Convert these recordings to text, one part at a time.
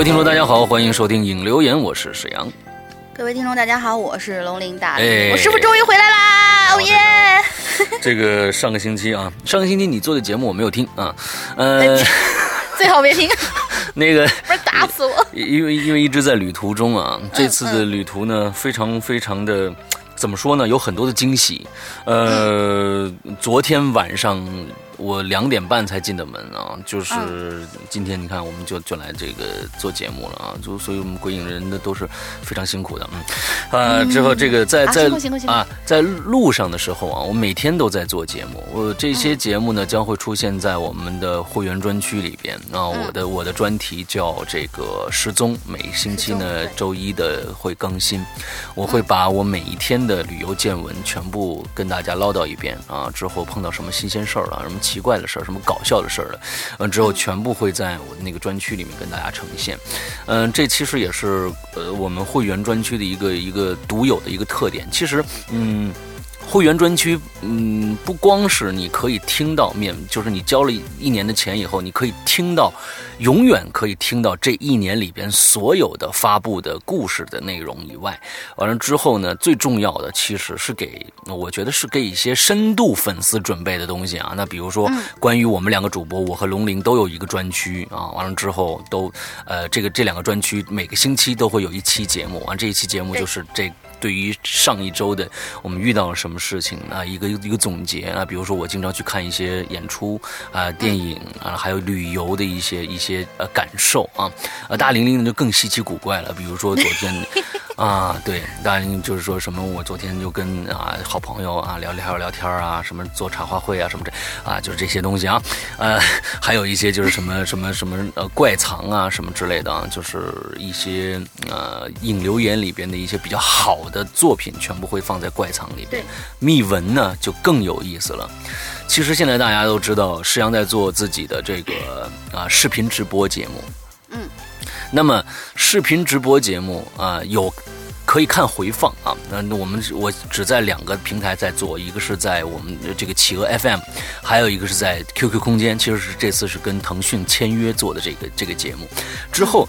各位听众，大家好，欢迎收听影留言，我是沈阳。各位听众，大家好，我是龙鳞大哎我师傅终于回来啦！哦耶！这个上个星期啊，上个星期你做的节目我没有听啊，呃，最好别听，那个不是打死我。因为因为一直在旅途中啊，这次的旅途呢，非常非常的怎么说呢，有很多的惊喜。呃，昨天晚上我两点半才进的门啊，就是今天你看我们就就来这个做节目了啊，就所以我们鬼影人的都是非常辛苦的，嗯，啊，之后这个在啊在啊在路上的时候啊，我每天都在做节目，我这些节目呢将会出现在我们的会员专区里边啊，我的我的专题叫这个失踪，每星期呢周一的会更新，我会把我每一天的旅游见闻全部跟大家唠叨一遍啊，之后碰到什么新鲜事儿了，什么奇怪的事儿，什么搞笑的事儿了，嗯，之后全部会在我的那个专区里面跟大家呈现。嗯，这其实也是呃我们会员专区的一个一个独有的一个特点。其实，嗯。会员专区，嗯，不光是你可以听到免，就是你交了一年的钱以后，你可以听到，永远可以听到这一年里边所有的发布的故事的内容以外，完了之后呢，最重要的其实是给，我觉得是给一些深度粉丝准备的东西啊。那比如说，关于我们两个主播，我和龙鳞都有一个专区啊。完了之后都，呃，这个这两个专区每个星期都会有一期节目，完这一期节目就是这。对于上一周的我们遇到了什么事情啊，一个一个总结啊，比如说我经常去看一些演出啊、电影啊，还有旅游的一些一些呃感受啊，呃，大玲玲就更稀奇古怪了，比如说昨天 啊，对，大玲玲就是说什么我昨天就跟啊好朋友啊聊聊聊天啊，什么做茶话会啊什么这啊，就是这些东西啊，呃，还有一些就是什么什么什么呃怪藏啊什么之类的啊，就是一些呃引流言里边的一些比较好的作品，全部会放在怪藏里边对。秘闻呢就更有意思了。其实现在大家都知道，施阳在做自己的这个啊视频直播节目。嗯。那么视频直播节目啊有。可以看回放啊，那那我们我只在两个平台在做，一个是在我们的这个企鹅 FM，还有一个是在 QQ 空间。其实是这次是跟腾讯签约做的这个这个节目，之后。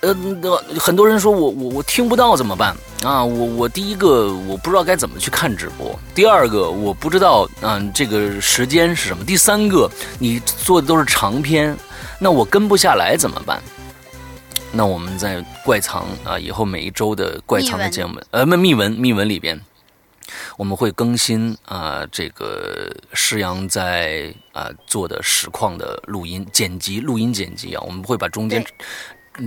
呃，那很多人说我我我听不到怎么办啊？我我第一个我不知道该怎么去看直播，第二个我不知道嗯、这个时间是什么，第三个你做的都是长篇，那我跟不下来怎么办？那我们在怪藏啊，以后每一周的怪藏的节目，呃，秘密文秘文里边，我们会更新啊、这个施阳在啊、做的实况的录音剪辑、录音剪辑啊，我们会把中间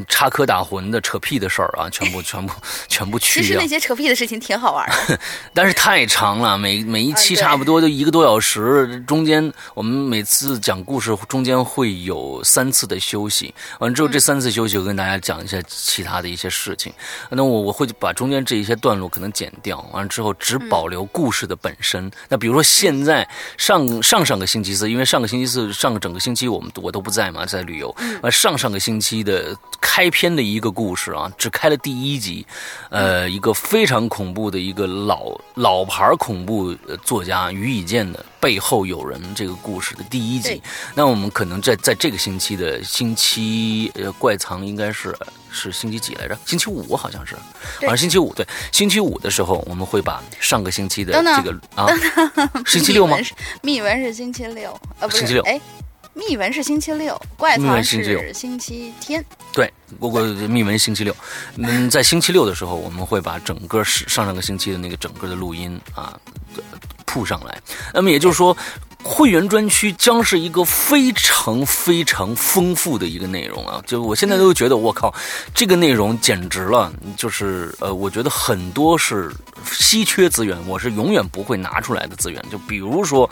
插科打诨的、扯屁的事儿啊，全部、全部、全部去掉其实那。些扯屁的事情挺好玩的。但是太长了，每每一期差不多就一个多小时，中间我们每次讲故事中间会有三次的休息，完了之后这三次休息我跟大家讲一下其他的一些事情。那我我会把中间这一些段落可能剪掉，完了之后只保留故事的本身。那比如说现在上上上个星期四，因为上个星期四上个整个星期我们我都不在嘛，在旅游。呃，上上个星期的开篇的一个故事啊，只开了第一集，呃，一个非常恐怖的一个老老牌恐怖呃作家于以健的背后有人这个故事的第一集。那我们可能在在这个星期的星期呃怪藏应该是是星期几来着？星期五好像是，好对像星期五对，星期五的时候我们会把上个星期的这个啊，星期六吗？密文？是星期六，呃，不是，星期六。哎，密文是星期六，怪密藏文星期六是星期天。对，不过密文星期六，嗯，在星期六的时候，我们会把整个是上上个星期的那个整个的录音啊呃铺上来。那么也就是说，会员专区将是一个非常非常丰富的一个内容啊！就我现在都觉得，我靠，这个内容简直了！就是呃，我觉得很多是稀缺资源，我是永远不会拿出来的资源。就比如说。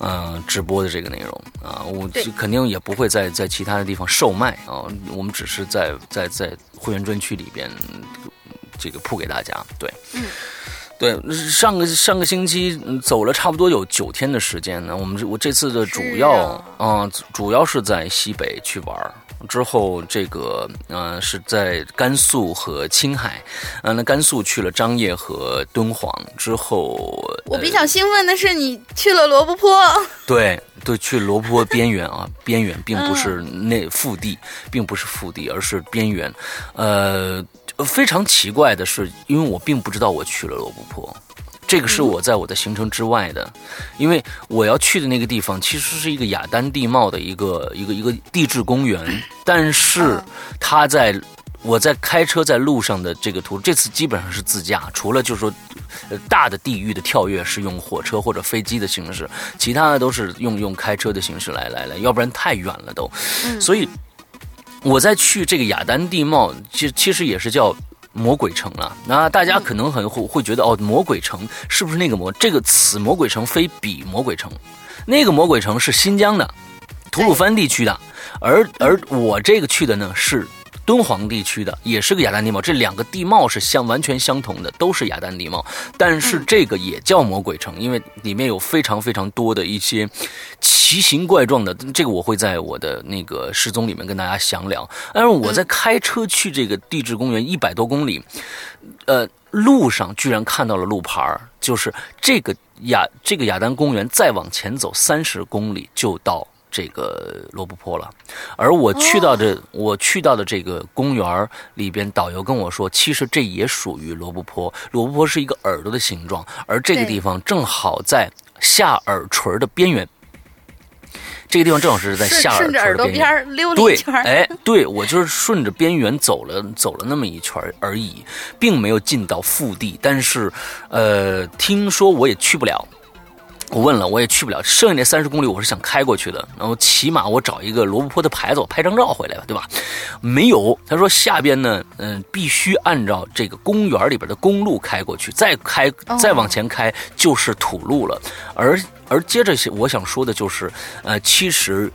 呃，直播的这个内容啊，我对肯定也不会在在其他的地方售卖啊，我们只是在在在会员专区里边这个铺给大家。对，嗯，对，上个上个星期嗯走了差不多有九天的时间呢。我们这我这次的主要嗯啊、主要是在西北去玩儿之后这个呃是在甘肃和青海，呃那甘肃去了张掖和敦煌之后，我比较兴奋的是你去了罗布泊，对对，去罗布泊边缘啊，边缘并不是那腹地，并不是腹地，而是边缘。呃，非常奇怪的是，因为我并不知道我去了罗布泊。这个是我在我的行程之外的，因为我要去的那个地方其实是一个雅丹地貌的一个一个一个地质公园，但是它在我在开车在路上的这个途，这次基本上是自驾，除了就是说，呃，大的地域的跳跃是用火车或者飞机的形式，其他的都是用用开车的形式来来来，要不然太远了都，所以我在去这个雅丹地貌，其其实也是叫。魔鬼城了，那大家可能很会会觉得哦，魔鬼城是不是那个魔？这个此魔鬼城非彼魔鬼城，那个魔鬼城是新疆的吐鲁番地区的，而而我这个去的呢是。敦煌地区的也是个雅丹地貌，这两个地貌是相完全相同的，都是雅丹地貌。但是这个也叫魔鬼城，因为里面有非常非常多的一些奇形怪状的。这个我会在我的那个失踪里面跟大家详聊。但是我在开车去这个地质公园一百多公里，呃，路上居然看到了路牌就是这个雅这个雅丹公园再往前走三十公里就到。这个罗布泊了，而我去到的我去到的这个公园里边，导游跟我说，其实这也属于罗布泊。罗布泊是一个耳朵的形状，而这个地方正好在下耳垂的边缘。这个地方正好是在下耳垂的边缘。溜了一圈。哎，对我就是顺着边缘走了走了那么一圈而已，并没有进到腹地。但是，呃，听说我也去不了。我问了，我也去不了。剩下那三十公里，我是想开过去的。然后起码我找一个罗布泊的牌子，我拍张照回来吧，对吧？没有。他说下边呢，嗯，必须按照这个公园里边的公路开过去，再开再往前开就是土路了。而而接着我想说的就是，呃，其实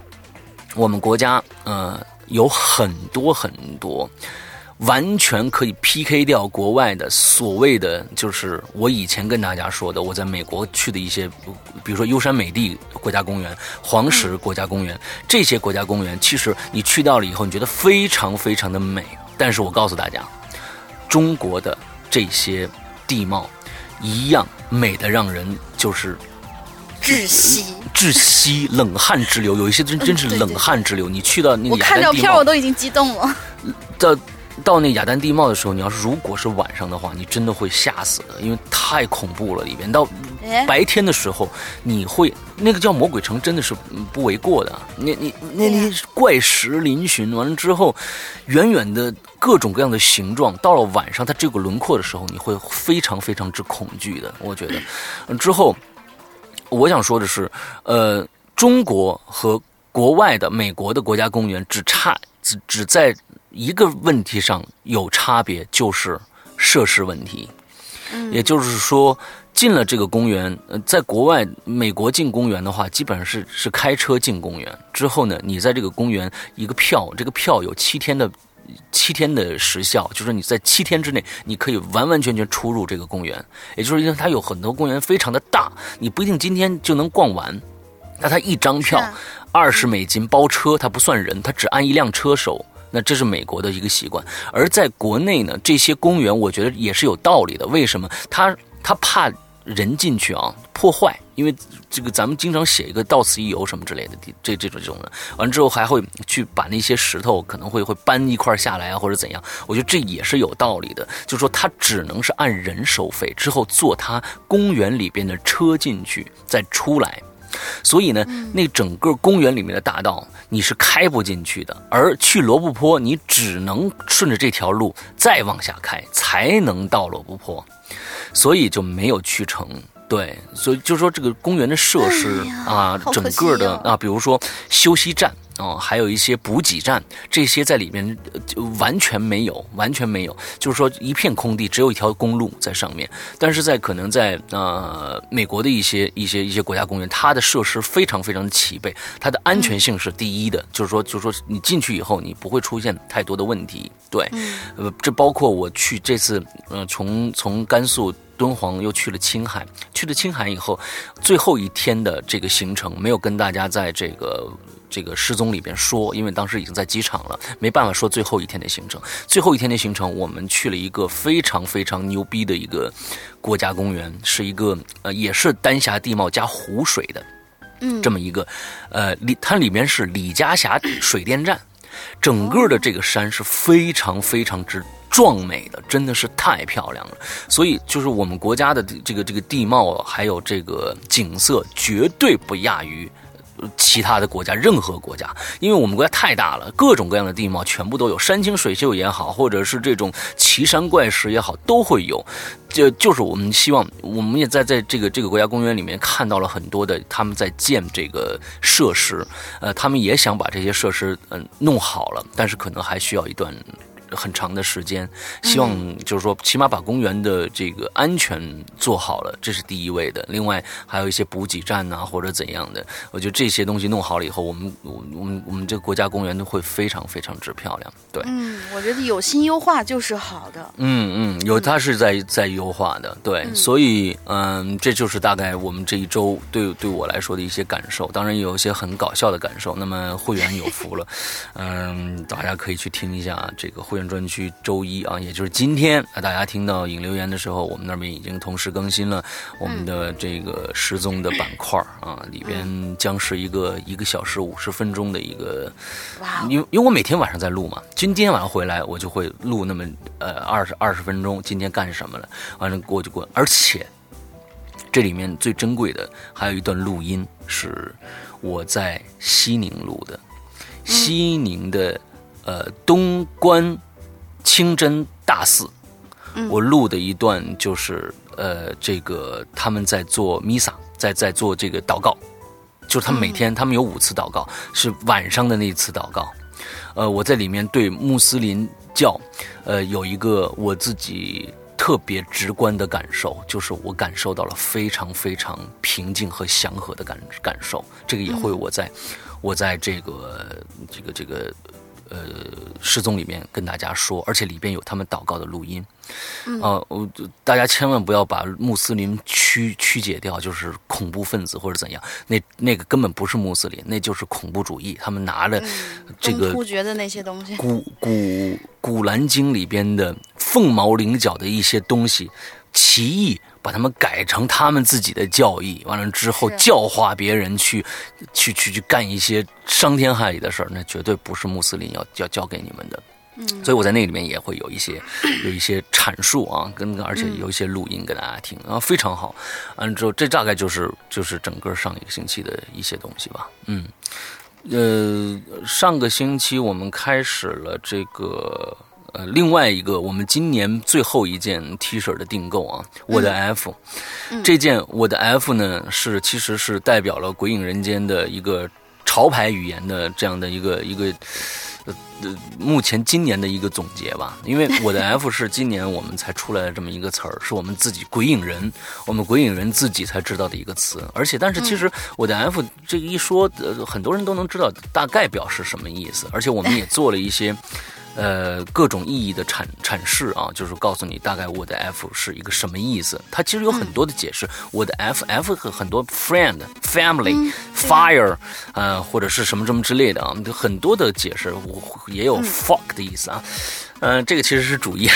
我们国家呃有很多很多。完全可以 PK 掉国外的所谓的，就是我以前跟大家说的，我在美国去的一些，比如说优山美地国家公园、黄石国家公园这些国家公园，其实你去到了以后，你觉得非常非常的美。但是我告诉大家，中国的这些地貌一样美的让人就是窒息、窒息、冷汗直流。有一些真真是冷汗直流。你去到那个，我看到片我都已经激动了。的。到那雅丹地貌的时候，你要是如果是晚上的话，你真的会吓死的，因为太恐怖了里边。到白天的时候，你会那个叫魔鬼城，真的是不为过的。你你那那些怪石嶙峋，完了之后，远远的各种各样的形状，到了晚上它这个轮廓的时候，你会非常非常之恐惧的。我觉得，之后我想说的是，呃，中国和国外的美国的国家公园只差只只在。一个问题上有差别，就是设施问题。嗯，也就是说，进了这个公园，呃，在国外，美国进公园的话，基本上是是开车进公园。之后呢，你在这个公园一个票，这个票有七天的七天的时效，就是你在七天之内，你可以完完全全出入这个公园。也就是因为它有很多公园非常的大，你不一定今天就能逛完。那它一张票二十美金包车，它不算人，它只按一辆车收。那这是美国的一个习惯，而在国内呢，这些公园我觉得也是有道理的。为什么？他他怕人进去啊破坏，因为这个咱们经常写一个到此一游什么之类的，这这种这种的，完了之后还会去把那些石头可能会会搬一块下来啊，或者怎样？我觉得这也是有道理的。就是说，他只能是按人收费，之后坐他公园里边的车进去再出来。所以呢，那整个公园里面的大道你是开不进去的，而去罗布泊你只能顺着这条路再往下开，才能到罗布泊，所以就没有去成。对，所以就说这个公园的设施啊，整个的啊，比如说休息站。啊，还有一些补给站，这些在里面就完全没有，完全没有，就是说一片空地，只有一条公路在上面。但是在可能在呃美国的一些一些一些国家公园，它的设施非常非常的齐备，它的安全性是第一的，就是说就是说你进去以后，你不会出现太多的问题。对，呃，这包括我去这次，呃，从从甘肃。敦煌又去了青海，去了青海以后，最后一天的这个行程没有跟大家在这个这个失踪里边说，因为当时已经在机场了，没办法说最后一天的行程。最后一天的行程，我们去了一个非常非常牛逼的一个国家公园，是一个呃也是丹霞地貌加湖水的，嗯，这么一个，呃里它里面是李家峡水电站，整个的这个山是非常非常之。壮美的，真的是太漂亮了。所以，就是我们国家的这个这个地貌，还有这个景色，绝对不亚于其他的国家，任何国家。因为我们国家太大了，各种各样的地貌全部都有，山清水秀也好，或者是这种奇山怪石也好，都会有。就就是我们希望，我们也在在这个这个国家公园里面看到了很多的他们在建这个设施，呃，他们也想把这些设施嗯弄好了，但是可能还需要一段。很长的时间，希望就是说，起码把公园的这个安全做好了，这是第一位的。另外，还有一些补给站呐，或者怎样的，我觉得这些东西弄好了以后，我们我我们我们这个国家公园都会非常非常之漂亮。对，嗯，我觉得有心优化就是好的。嗯嗯，有它是在在优化的，对，所以嗯，这就是大概我们这一周对对我来说的一些感受。当然有一些很搞笑的感受。那么会员有福了，嗯，大家可以去听一下这个会员。专区周一啊，也就是今天啊，大家听到引留言的时候，我们那边已经同时更新了我们的这个失踪的板块啊，里边将是一个一个小时五十分钟的一个，因为因为我每天晚上在录嘛，今天晚上回来我就会录那么呃二十二十分钟，今天干什么了，完了过就过，而且这里面最珍贵的还有一段录音是我在西宁录的，西宁的。呃，东关清真大寺，我录的一段就是呃，这个他们在做弥撒，在在做这个祷告，就是他们每天他们有五次祷告，是晚上的那一次祷告。呃，我在里面对穆斯林教，呃，有一个我自己特别直观的感受，就是我感受到了非常非常平静和祥和的感感受。这个也会我在我在这个这个这个。呃，失踪里面跟大家说，而且里边有他们祷告的录音，啊，我大家千万不要把穆斯林曲曲解掉，就是恐怖分子或者怎样，那那个根本不是穆斯林，那就是恐怖主义，他们拿着这个突厥的那些东西，古古古兰经里边的凤毛麟角的一些东西，奇异。把他们改成他们自己的教义，完了之后教化别人去，去去去干一些伤天害理的事儿，那绝对不是穆斯林要要教给你们的。嗯，所以我在那里面也会有一些有一些阐述啊，跟而且有一些录音给大家听啊，非常好。完了之后，这大概就是就是整个上一个星期的一些东西吧。嗯，呃，上个星期我们开始了这个。呃，另外一个，我们今年最后一件 T 恤的订购啊，我的 F，这件我的 F 呢，是其实是代表了《鬼影人间》的一个潮牌语言的这样的一个一个呃呃，目前今年的一个总结吧。因为 我的 F 是今年我们才出来的这么一个词儿，是我们自己鬼影人，我们鬼影人自己才知道的一个词。而且，但是其实我的 F 这个一说，呃，很多人都能知道大概表示什么意思。而且我们也做了一些。呃，各种意义的阐阐释啊，就是告诉你大概我的 F 是一个什么意思。它其实有很多的解释。我的 F，F 和很多 friend、family、fire，呃，或者是什么什么之类的啊，很多的解释。我也有 fuck 的意思啊。嗯，这个其实是主页，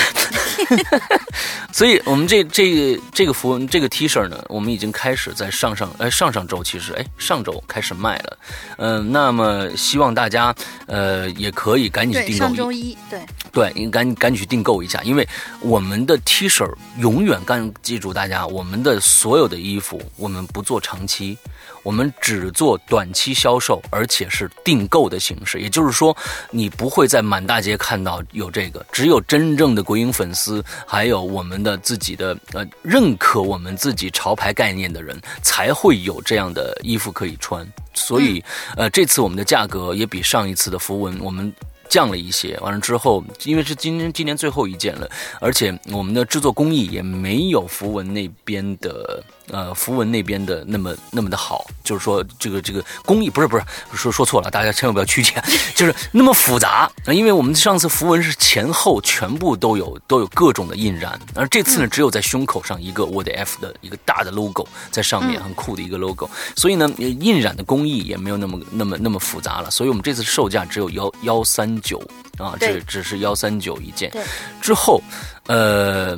所以我们这这个这个服这个 T 恤呢，我们已经开始在上上哎上上周其实哎上周开始卖了，嗯，那么希望大家呃也可以赶紧订购，上周一对。对，你赶赶紧去订购一下，因为我们的 T 恤永远干记住大家，我们的所有的衣服我们不做长期。我们只做短期销售，而且是订购的形式，也就是说，你不会在满大街看到有这个，只有真正的鬼影粉丝，还有我们的自己的呃认可我们自己潮牌概念的人，才会有这样的衣服可以穿。所以，呃，这次我们的价格也比上一次的符文我们。降了一些。完了之后，因为是今年今年最后一件了，而且我们的制作工艺也没有符文那边的。呃，符文那边的那么那么的好，就是说这个这个工艺不是不是说说错了，大家千万不要曲解，就是那么复杂。因为我们上次符文是前后全部都有都有各种的印染，而这次呢只有在胸口上一个我的 F 的一个大的 logo 在上面，很酷的一个 logo。所以呢，印染的工艺也没有那么那么那么复杂了。所以我们这次售价只有幺幺三九啊，这只是幺三九一件。之后，呃。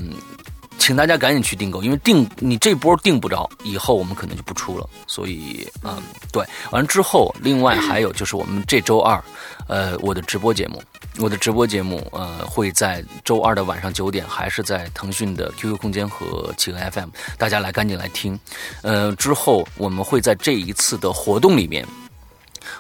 请大家赶紧去订购，因为订你这波订不着，以后我们可能就不出了。所以，嗯，对，完之后，另外还有就是我们这周二，呃，我的直播节目，我的直播节目，呃，会在周二的晚上九点，还是在腾讯的 QQ 空间和企鹅 FM，大家来赶紧来听。呃，之后我们会在这一次的活动里面，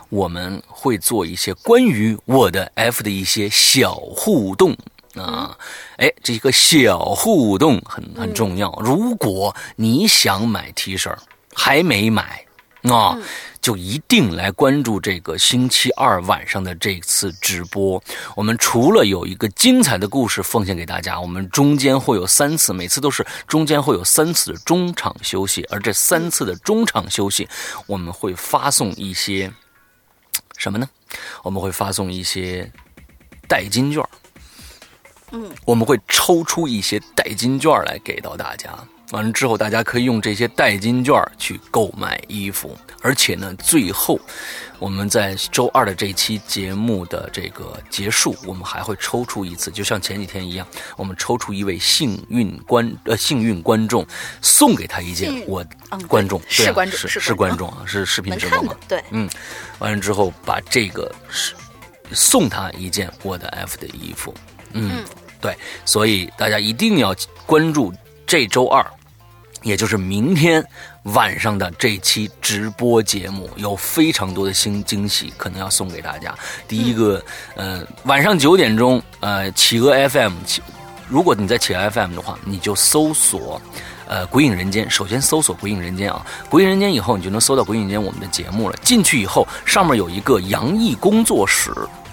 我们会做一些关于我的 F 的一些小互动。啊，哎，这个小互动很很重要。如果你想买 T 恤还没买，啊，就一定来关注这个星期二晚上的这次直播。我们除了有一个精彩的故事奉献给大家，我们中间会有三次，每次都是中间会有三次的中场休息，而这三次的中场休息，我们会发送一些什么呢？我们会发送一些代金券。嗯，我们会抽出一些代金券来给到大家，完了之后大家可以用这些代金券去购买衣服，而且呢，最后我们在周二的这期节目的这个结束，我们还会抽出一次，就像前几天一样，我们抽出一位幸运观呃幸运观众，送给他一件我观众是观众是是观众啊是视频直播嘛对嗯，完了之后把这个是送他一件我的 F 的衣服。嗯。对，所以大家一定要关注这周二，也就是明天晚上的这期直播节目，有非常多的新惊喜可能要送给大家。第一个，呃，晚上九点钟，呃，企鹅 FM，如果你在企鹅 FM 的话，你就搜索，呃，鬼影人间。首先搜索鬼影人间啊，鬼影人间以后，你就能搜到鬼影人间我们的节目了。进去以后，上面有一个杨毅工作室。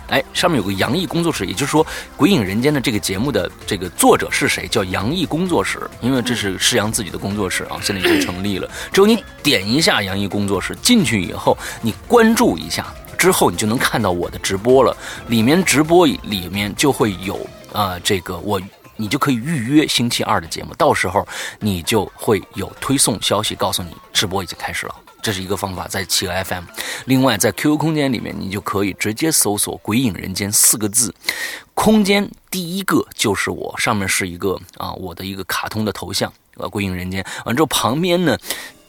哎，上面有个杨毅工作室，也就是说，《鬼影人间》的这个节目的这个作者是谁？叫杨毅工作室，因为这是施阳自己的工作室啊，现在已经成立了。只有你点一下杨毅工作室进去以后，你关注一下之后，你就能看到我的直播了。里面直播里面就会有啊，这个我你就可以预约星期二的节目，到时候你就会有推送消息告诉你直播已经开始了。这是一个方法，在企鹅 FM。另外，在 QQ 空间里面，你就可以直接搜索“鬼影人间”四个字。空间第一个就是我，上面是一个啊，我的一个卡通的头像，呃，“鬼影人间”。完之后，旁边呢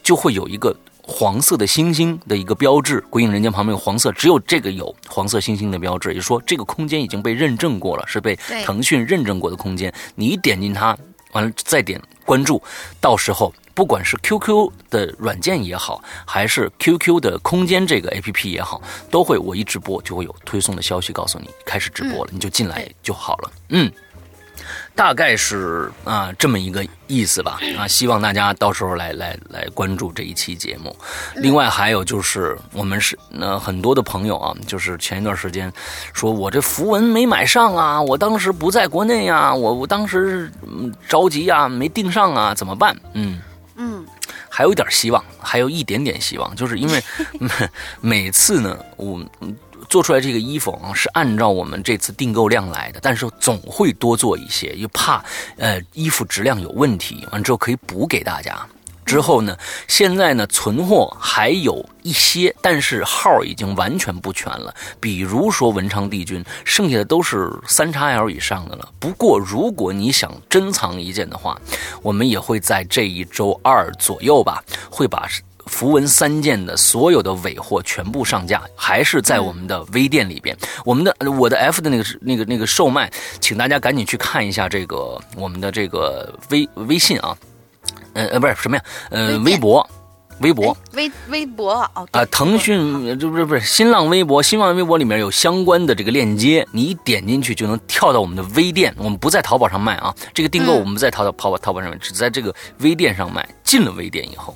就会有一个黄色的星星的一个标志，“鬼影人间”旁边有黄色，只有这个有黄色星星的标志，也就是说，这个空间已经被认证过了，是被腾讯认证过的空间。你一点进它，完了再点关注，到时候。不管是 QQ 的软件也好，还是 QQ 的空间这个 APP 也好，都会我一直播就会有推送的消息告诉你开始直播了，你就进来就好了。嗯，大概是啊这么一个意思吧。啊，希望大家到时候来来来关注这一期节目。另外还有就是我们是那很多的朋友啊，就是前一段时间说我这符文没买上啊，我当时不在国内呀，我我当时着急呀，没订上啊，怎么办？嗯。嗯，还有一点希望，还有一点点希望，就是因为 每次呢，我做出来这个衣服啊，是按照我们这次订购量来的，但是总会多做一些，又怕呃衣服质量有问题，完之后可以补给大家。之后呢？现在呢，存货还有一些，但是号已经完全不全了。比如说文昌帝君，剩下的都是三叉 L 以上的了。不过，如果你想珍藏一件的话，我们也会在这一周二左右吧，会把符文三件的所有的尾货全部上架，还是在我们的微店里边。我们的我的 F 的那个那个那个售卖，请大家赶紧去看一下这个我们的这个微微信啊。呃呃，不是什么呀？呃，微博，微博，微微博哦啊，腾讯这不是不是新浪微博，新浪微博里面有相关的这个链接，你一点进去就能跳到我们的微店。我们不在淘宝上卖啊，这个订购我们在淘淘淘宝淘宝上面，只在这个微店上卖。进了微店以后，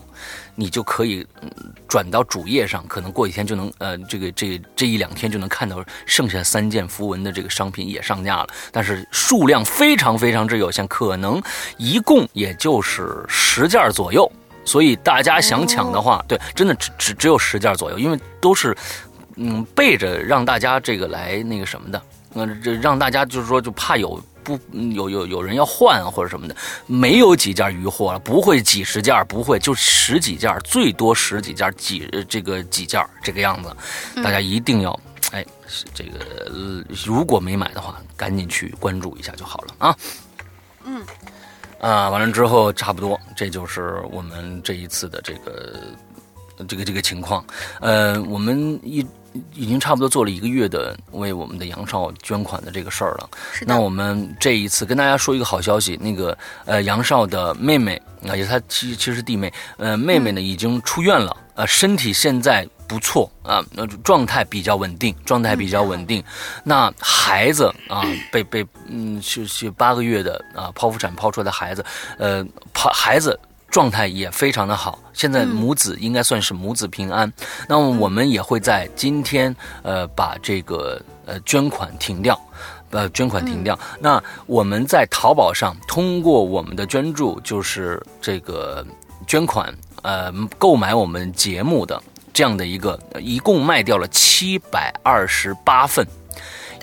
你就可以嗯转到主页上，可能过几天就能呃这个这这一两天就能看到剩下三件符文的这个商品也上架了，但是数量非常非常之有限，可能一共也就是十件左右。所以大家想抢的话，对，真的只只只有十件左右，因为都是嗯背着让大家这个来那个什么的，嗯、这让大家就是说就怕有。不，嗯有有有人要换啊或者什么的，没有几件余货了，不会几十件，不会就十几件，最多十几件，几呃这个几件这个样子，大家一定要哎，这个、呃如果没买的话，赶紧去关注一下就好了啊。嗯，啊，完了之后差不多，这就是我们这一次的这个这个这个情况。呃，我们一已经差不多做了一个月的为我们的杨少捐款的这个事儿了。那我们这一次跟大家说一个好消息，那个呃杨少的妹妹啊，也是他其其实弟妹，呃妹妹呢已经出院了，呃身体现在不错啊，呃状态比较稳定，状态比较稳定。那孩子啊，被被嗯是是八个月的啊剖腹产剖出来的孩子，呃剖孩子。状态也非常的好，现在母子应该算是母子平安。那么我们也会在今天呃把这个呃捐款停掉。呃，捐款停掉。那我们在淘宝上通过我们的捐助，就是这个捐款，呃，购买我们节目的这样的一个，呃一共卖掉了七百二十八份，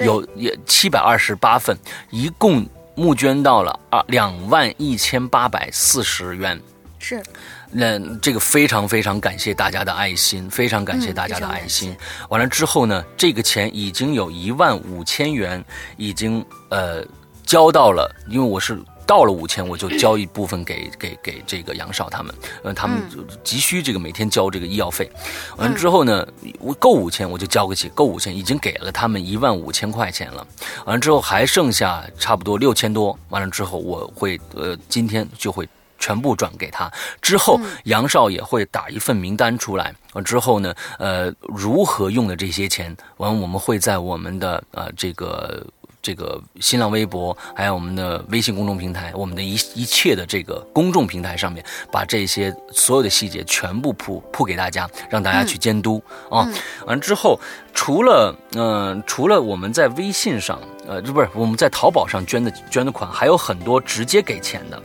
有也七百二十八份，一共募捐到了啊两万一千八百四十元。是那这个非常非常感谢大家的爱心，非常感谢大家的爱心。完了之后呢，这个钱已经有一万五千元已经呃交到了，因为我是。到了五千，我就交一部分给给给这个杨少他们，呃，他们就急需这个每天交这个医药费。完了之后呢，我够五千我就交给起，够五千已经给了他们一万五千块钱了。完了之后还剩下差不多六千多，完了之后我会呃今天就会。全部转给他之后，杨少也会打一份名单出来。完之后呢，呃，如何用的这些钱，完我们会在我们的呃这个这个新浪微博，还有我们的微信公众平台，我们的一一切的这个公众平台上面，把这些所有的细节全部铺铺给大家，让大家去监督啊。完之后，除了嗯、呃除了我们在微信上，呃，这不是我们在淘宝上捐的捐的款，还有很多直接给钱的。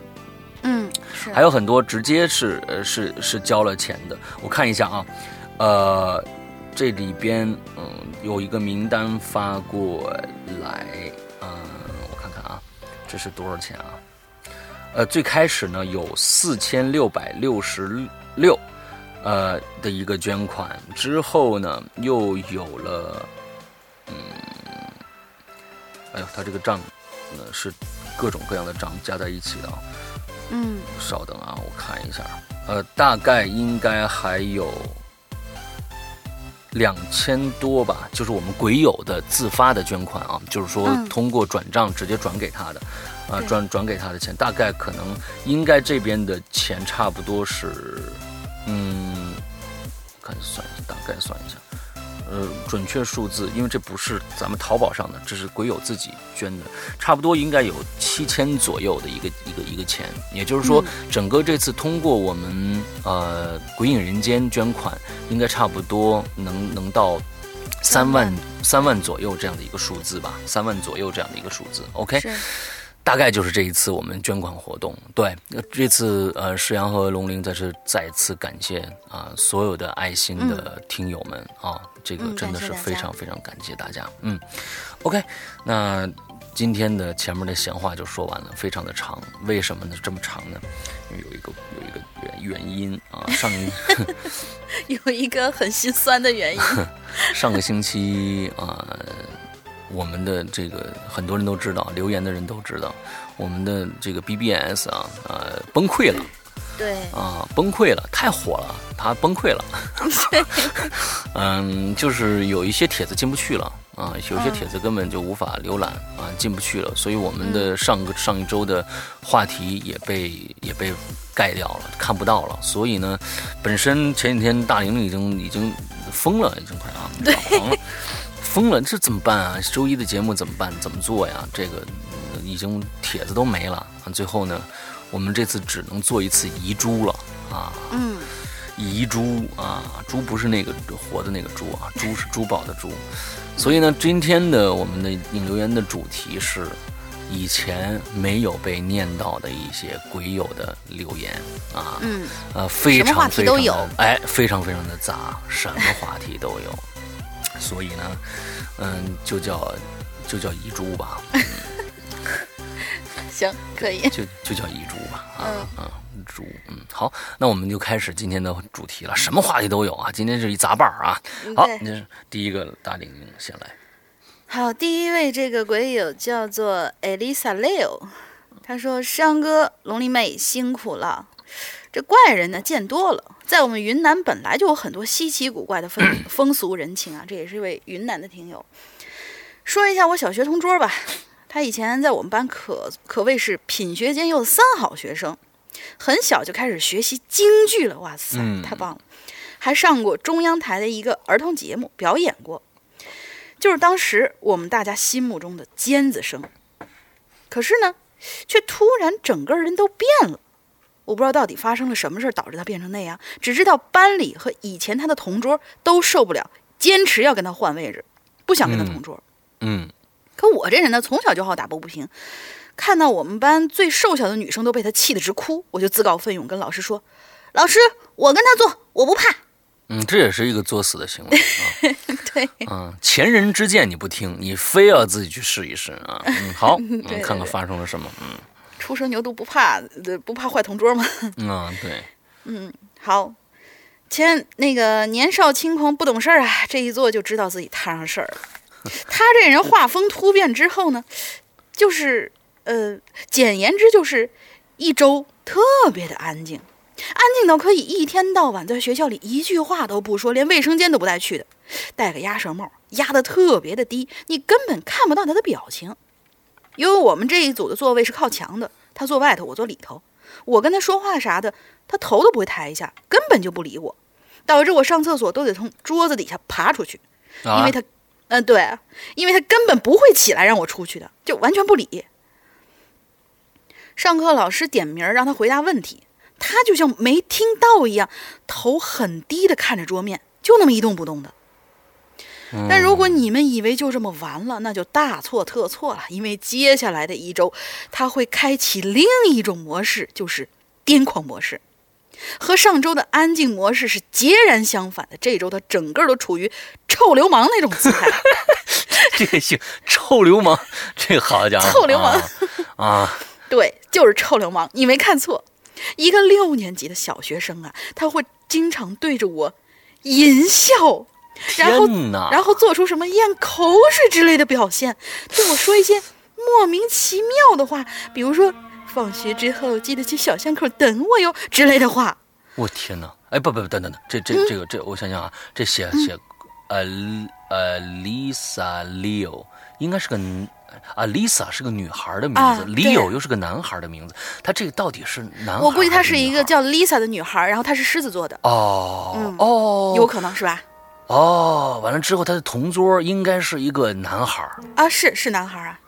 还有很多直接是呃是是交了钱的。我看一下啊，呃，这里边嗯有一个名单发过来，嗯，我看看啊，这是多少钱啊？呃，最开始呢有四千六百六十六，呃的一个捐款，之后呢又有了，嗯，哎呦，他这个账呢是各种各样的账加在一起的啊。嗯稍等啊，我看一下，呃，大概应该还有两千多吧，就是我们鬼友的自发的捐款啊，就是说嗯通过转账直接转给他的，啊、对转转给他的钱，大概可能应该这边的钱差不多是，嗯，我看算一下，大概算一下。呃，准确数字，因为这不是咱们淘宝上的，这是鬼友自己捐的，差不多应该有七千左右的一个一个一个钱。也就是说，整个这次通过我们呃鬼影人间捐款，应该差不多能能到三万三万左右这样的一个数字吧，三万左右这样的一个数字。OK，是大概就是这一次我们捐款活动。对，呃这次呃，世阳和龙鳞在这再次感谢啊、所有的爱心的听友们啊，这个嗯真的是非常非常感谢大家。嗯，OK，那今天的前面的闲话就说完了，非常的长。为什么呢？这么长呢？因为有一个有一个原原因啊，上一 有一个很心酸的原因。上个星期啊、我们的这个很多人都知道，留言的人都知道，我们的这个 BBS 啊，呃，崩溃了对，啊，崩溃了，太火了，它崩溃了。嗯，就是有一些帖子进不去了啊，有些帖子根本就无法浏览啊，进不去了，所以我们的上个上一周的话题也被也被盖掉了，看不到了。所以呢，本身前几天大玲已经已经疯了，已经快啊，发狂了，疯了，这怎么办啊？周一的节目怎么办？怎么做呀？这个、呃已经帖子都没了啊，最后呢，我们这次只能做一次遗珠了啊。嗯遗珠啊，珠不是那个活的那个珠啊，珠是珠宝的珠。所以呢，今天的我们的引留言的主题是以前没有被念到的一些鬼友的留言啊，嗯，呃，非常非常哎，非常非常的杂，什么话题都有。所以呢，嗯，就叫就叫遗珠吧，行，可以。就就叫遗珠吧，啊嗯。啊，珠，嗯，好，那我们就开始今天的主题了，什么话题都有啊，今天是一杂伴儿啊。好，对。那是第一个大玲玲先来，好，第一位这个鬼友叫做 Elisa Leo，他说：“山哥、龙鳞妹辛苦了，这怪人呢见多了，在我们云南本来就有很多稀奇古怪的风 风俗人情啊，这也是一位云南的听友。说一下我小学同桌吧，他以前在我们班可可谓是品学兼优的三好学生，很小就开始学习京剧了，哇塞，嗯太棒了！还上过中央台的一个儿童节目，表演过。”就是当时我们大家心目中的尖子生，可是呢，却突然整个人都变了。我不知道到底发生了什么事儿导致他变成那样，只知道班里和以前他的同桌都受不了，坚持要跟他换位置，不想跟他同桌。嗯可我这人呢，从小就好打抱不平，看到我们班最瘦小的女生都被他气得直哭，我就自告奋勇跟老师说：“老师，我跟他做，我不怕。嗯，这也是一个作死的行为啊。”对，嗯，前人之见你不听，你非要自己去试一试啊。嗯，好，嗯，对看看发生了什么。嗯初生牛犊不怕，呃不怕坏同桌嘛。嗯啊，对，好，前那个年少轻狂不懂事儿啊，这一做就知道自己摊上事儿了。他这人画风突变之后呢，就是呃，简言之就是一周特别的安静，安静到可以一天到晚在学校里一句话都不说，连卫生间都不带去的，戴个鸭舌帽，压得特别的低，你根本看不到他的表情。因为我们这一组的座位是靠墙的，他坐外头，我坐里头。我跟他说话啥的，他头都不会抬一下，根本就不理我，导致我上厕所都得从桌子底下爬出去，因啊为，他，嗯、对，因为他根本不会起来让我出去的，就完全不理。上课老师点名儿让他回答问题，他就像没听到一样，头很低的看着桌面，就那么一动不动的。但如果你们以为就这么完了，那就大错特错了。因为接下来的一周，他会开启另一种模式，就是癫狂模式，和上周的安静模式是截然相反的。这周他整个都处于臭流氓那种姿态。这个行，臭流氓，这个好家伙，臭流氓啊啊，对，就是臭流氓，你没看错。一个六年级的小学生啊，他会经常对着我淫笑，然后！然后做出什么咽口水之类的表现，对我说一些莫名其妙的话，比如说“放学之后记得去小巷口等我哟”之类的话。我天哪！哎，不不不，等等等，这这这个这，我想想啊，这写写，呃呃，Lisa Leo 应该是个啊，Lisa 是个女孩的名字啊，Leo 又是个男孩的名字，他这个到底是男孩？我估计她是一个。叫 Lisa 的女孩，然后她是狮子座的，哦、嗯哦，有可能是吧？哦，完了之后他的同桌应该是一个男孩儿啊，是是男孩啊。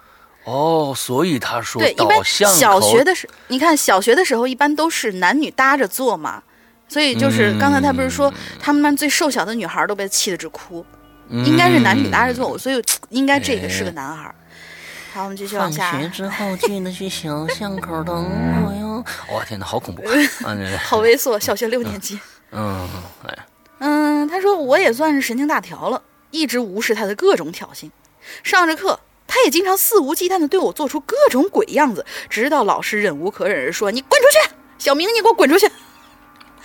哦，所以他说对，一般小学的时，你看小学的时候一般都是男女搭着坐嘛，所以就是刚才他不是说、他们班最瘦小的女孩都被气得直哭，应该是男女搭着坐，所以应该这个是个男孩。好，我们继续往放下。学之后记得去小巷口等我哟。我、天哪，好恐怖好猥琐，小学六年级。嗯，哎，嗯，他说我也算是神经大条了，一直无视他的各种挑衅。上着课，他也经常肆无忌惮地对我做出各种鬼样子，直到老师忍无可忍地说：“你滚出去，小明，你给我滚出去。”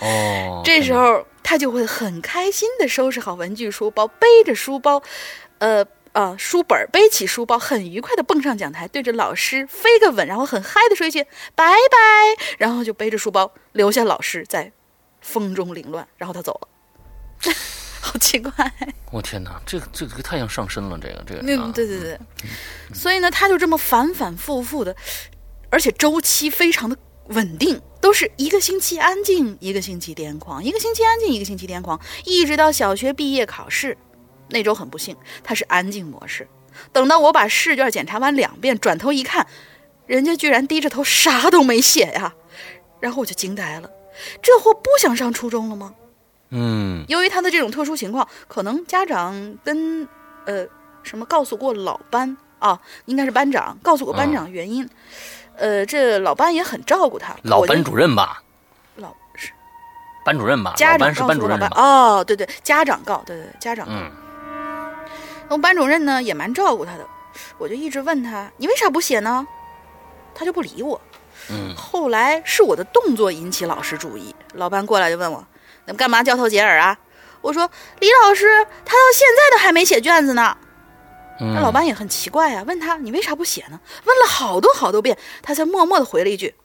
哦，这时候他就会很开心地收拾好文具书包，背着书包，呃呃书本儿，背起书包，很愉快的蹦上讲台，对着老师飞个吻，然后很嗨的说一句“拜拜”，然后就背着书包留下老师在风中凌乱，然后他走了。好奇怪，我天哪，这个这个太像上身了，这个这个。对对对，所以呢，他就这么反反复复的，而且周期非常的稳定，都是一个星期安静，一个星期癫狂，一个星期安静，一个星期癫狂，一直到小学毕业考试那周，很不幸，他是安静模式。等到我把试卷检查完两遍，转头一看，人家居然低着头啥都没写呀，然后我就惊呆了，这货不想上初中了吗？嗯由于他的这种特殊情况，可能家长跟呃什么告诉过老班啊，应该是班长告诉过班长原因。呃，这老班也很照顾他，老班主任吧，老是班主任吧，家长是告诉老班班主任吧？哦，对对，家长告，对对对，家长告。嗯那么班主任呢也蛮照顾他的，我就一直问他，你为啥不写呢？他就不理我。嗯后来是我的动作引起老师注意，老班过来就问我，那么干嘛交头接耳啊？我说李老师，他到现在都还没写卷子呢。那嗯，老班也很奇怪呀、问他你为啥不写呢？问了好多好多遍，他才默默的回了一句，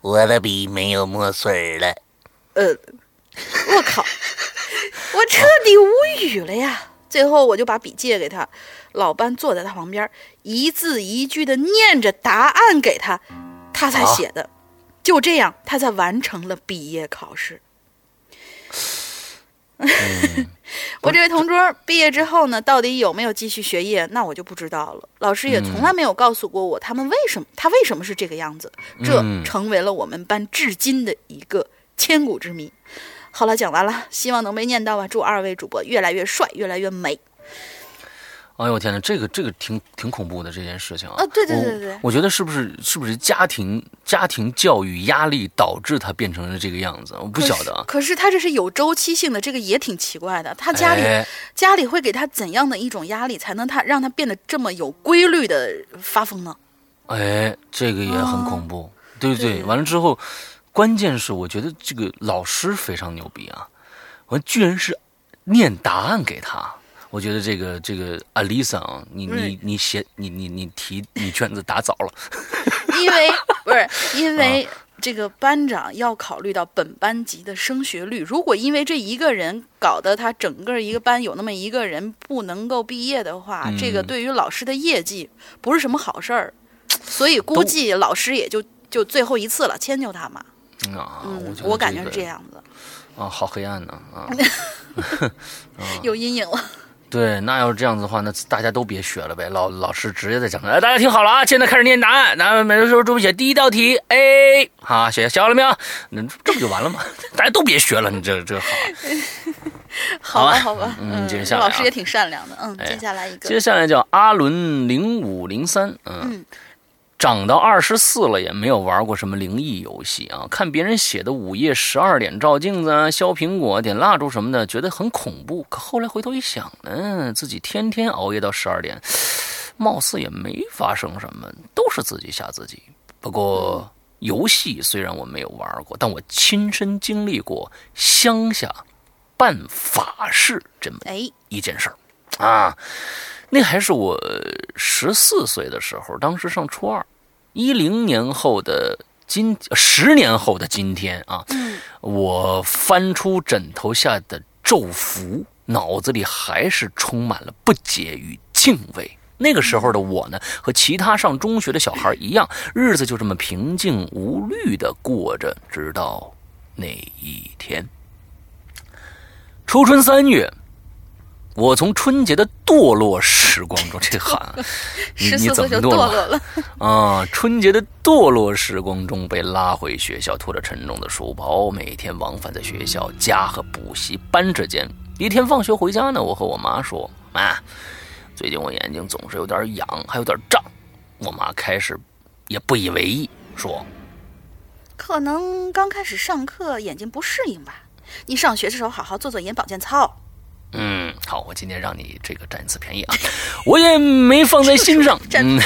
我的笔没有墨水了。呃，我靠，我彻底无语了呀！最后我就把笔借给他，老班坐在他旁边，一字一句的念着答案给他，他才写的。就这样，他才完成了毕业考试。我这位同桌毕业之后呢，到底有没有继续学业，那我就不知道了。老师也从来没有告诉过我，他们为什么他为什么是这个样子，这嗯成为了我们班至今的一个千古之谜。好了，讲完了，希望能被念到吧。祝二位主播越来越帅，越来越美。哎呦我天哪，这个这个挺挺恐怖的这件事情啊！啊对对我对对我觉得是不是是不是家庭家庭教育压力导致他变成了这个样子？我不晓得啊。可是他这是有周期性的，这个也挺奇怪的。他家里、哎家里会给他怎样的一种压力，才能他让他变得这么有规律的发疯呢？哎，这个也很恐怖，对不对完了之后，关键是我觉得这个老师非常牛逼啊！我居然是念答案给他，我觉得这个这个阿丽莎啊，你你你写你你你提你卷子打早了，因为不是因为这个班长要考虑到本班级的升学率，如果因为这一个人搞得他整个一个班有那么一个人不能够毕业的话，嗯这个对于老师的业绩不是什么好事儿，所以估计老师也就就最后一次了，迁就他嘛。嗯啊，嗯我我感觉是这样子，啊，好黑暗呢 啊！有阴影了。对，那要是这样子的话，那大家都别学了呗。老老师直接在讲，哎，大家听好了啊，现在开始念答案。那每个时候准备写第一道题，A，好，写写好了没有？那这不就完了吗？大家都别学了，你这这好 啊。好吧，好吧，嗯接下来啊老师也挺善良的，嗯，哎接下来一个，接下来叫阿伦零五零三，嗯嗯，长到二十四了也没有玩过什么灵异游戏啊，看别人写的午夜十二点照镜子啊、削苹果、点蜡烛什么的，觉得很恐怖。可后来回头一想呢，自己天天熬夜到十二点，貌似也没发生什么，都是自己吓自己。不过游戏虽然我没有玩过，但我亲身经历过乡下办法事这么哎，一件事儿啊，那还是我十四岁的时候，当时上初二，一零年后的今十年后的今天啊，我翻出枕头下的咒符，脑子里还是充满了不解与敬畏。那个时候的我呢，和其他上中学的小孩一样，日子就这么平静无虑的过着，直到那一天。初春三月，我从春节的堕落时光中，这喊啊 你十你四岁就堕怎么堕落落了，啊？春节的堕落时光中被拉回学校，拖着沉重的书包，每天往返在学校、家和补习班之间。一天放学回家呢，我和我妈说：“妈，最近我眼睛总是有点痒，还有点胀。”我妈开始也不以为意，说可能刚开始上课眼睛不适应吧。你上学的时候好好做做眼保健操。嗯，好，我今天让你这个占一次便宜啊，我也没放在心上。嗯，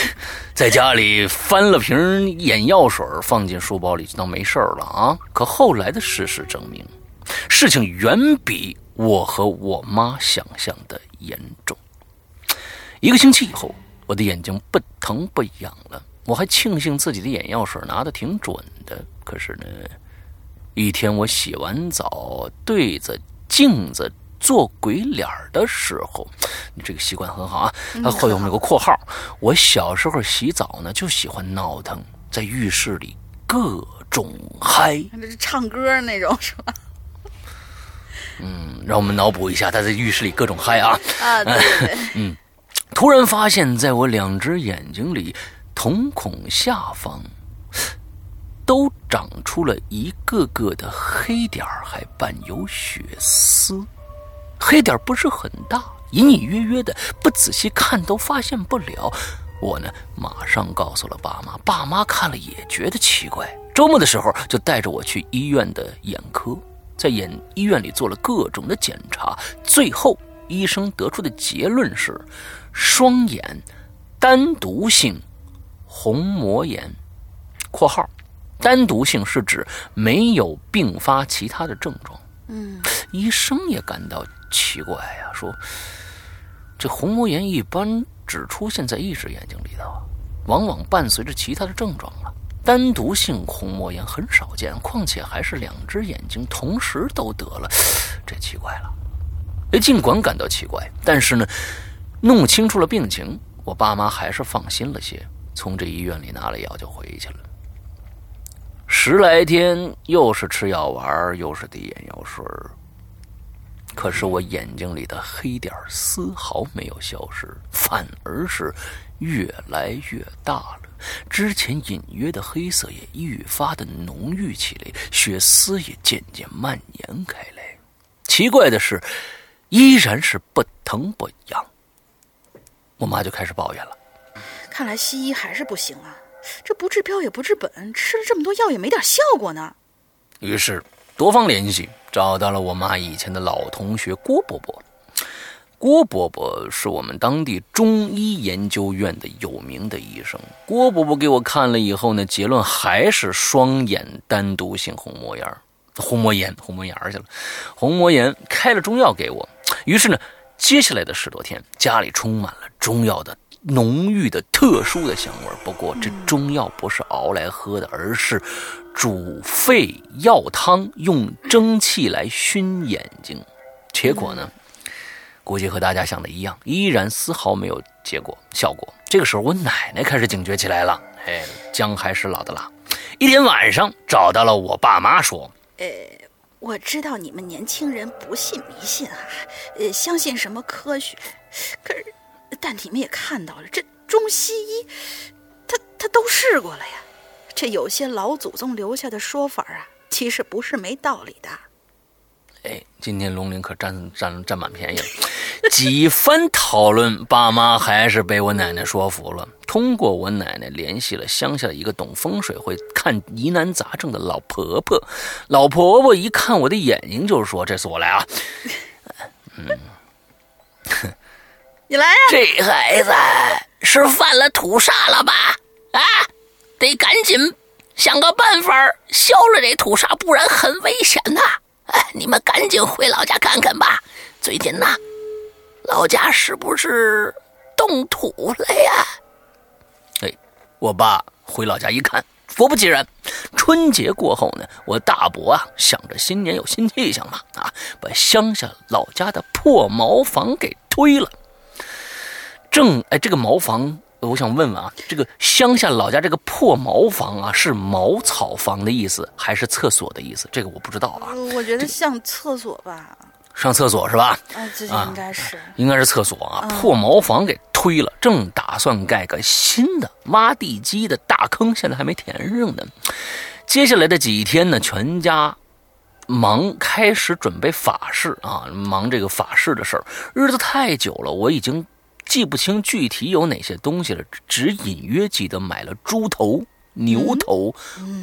在家里翻了瓶眼药水，放进书包里，就当没事儿了啊。可后来的事实证明，事情远比我和我妈想象的严重。一个星期以后，我的眼睛不疼不痒了，我还庆幸自己的眼药水拿的挺准的。可是呢，一天我洗完澡，对着镜子做鬼脸儿的时候，你这个习惯很好啊。它后面有个括号，我小时候洗澡呢，就喜欢闹腾，在浴室里各种嗨。那是唱歌那种是吧？嗯，让我们脑补一下，他在浴室里各种嗨啊。啊，对对对，突然发现，在我两只眼睛里，瞳孔下方都长出了一个个的黑点儿，还伴有血丝。黑点不是很大，隐隐约约的，不仔细看都发现不了。我呢，马上告诉了爸妈，爸妈看了也觉得奇怪。周末的时候，就带着我去医院的眼科，在眼医院里做了各种的检查，最后医生得出的结论是，双眼单独性虹膜炎（括号，单独性是指没有并发其他的症状）。嗯，医生也感到奇怪呀、说这虹膜炎一般只出现在一只眼睛里头，往往伴随着其他的症状啊。单独性虹膜炎很少见，况且还是两只眼睛同时都得了，这奇怪了。哎，尽管感到奇怪，但是呢，弄清楚了病情，我爸妈还是放心了些，从这医院里拿了药就回去了。十来天，又是吃药丸，又是滴眼药水可是我眼睛里的黑点丝毫没有消失，反而是越来越大了。之前隐约的黑色也愈发的浓郁起来，血丝也渐渐蔓延开来。奇怪的是，依然是不疼不痒。我妈就开始抱怨了。看来西医还是不行啊，这不治标也不治本，吃了这么多药也没点效果呢。于是多方联系，找到了我妈以前的老同学郭伯伯。郭伯伯是我们当地中医研究院的有名的医生。郭伯伯给我看了以后呢，结论还是双眼单独性虹膜炎儿，虹膜炎，虹膜炎去了，虹膜炎开了中药给我。于是呢，接下来的十多天，家里充满了中药的浓郁的特殊的香味儿。不过这中药不是熬来喝的，而是煮沸药汤，用蒸汽来熏眼睛。结果呢，估计和大家想的一样，依然丝毫没有结果效果。这个时候，我奶奶开始警觉起来了。哎，姜还是老的辣。一天晚上，找到了我爸妈，说呃我知道你们年轻人不信迷信啊，呃，相信什么科学，可是，但你们也看到了，这中西医，他他都试过了呀。这有些老祖宗留下的说法啊，其实不是没道理的。哎，今天龙鳞可占占占满便宜了。几番讨论，爸妈还是被我奶奶说服了。通过我奶奶联系了乡下的一个懂风水、会看疑难杂症的老婆婆。老婆婆一看我的眼睛，就说：“这次我来啊。嗯 你来呀、这孩子是犯了土煞了吧？啊，得赶紧想个办法消了这土煞，不然很危险呐！哎，你们赶紧回老家看看吧。最近呐，老家是不是动土了呀？哎，我爸回老家一看，果不其然，春节过后呢，我大伯啊想着新年有新气象嘛，啊，把乡下老家的破茅房给推了。正哎，这个茅房，我想问问啊，这个乡下老家这个破茅房啊，是茅草房的意思，还是厕所的意思？这个我不知道啊。呃我觉得像厕所吧，上厕所是吧？啊，这啊应该是。应该是厕所啊，嗯破茅房给推了，正打算盖个新的挖地基的大坑，现在还没填上呢。接下来的几天呢，全家忙开始准备法事啊，忙这个法事的事儿。日子太久了，我已经记不清具体有哪些东西了，只隐约记得买了猪头。牛头、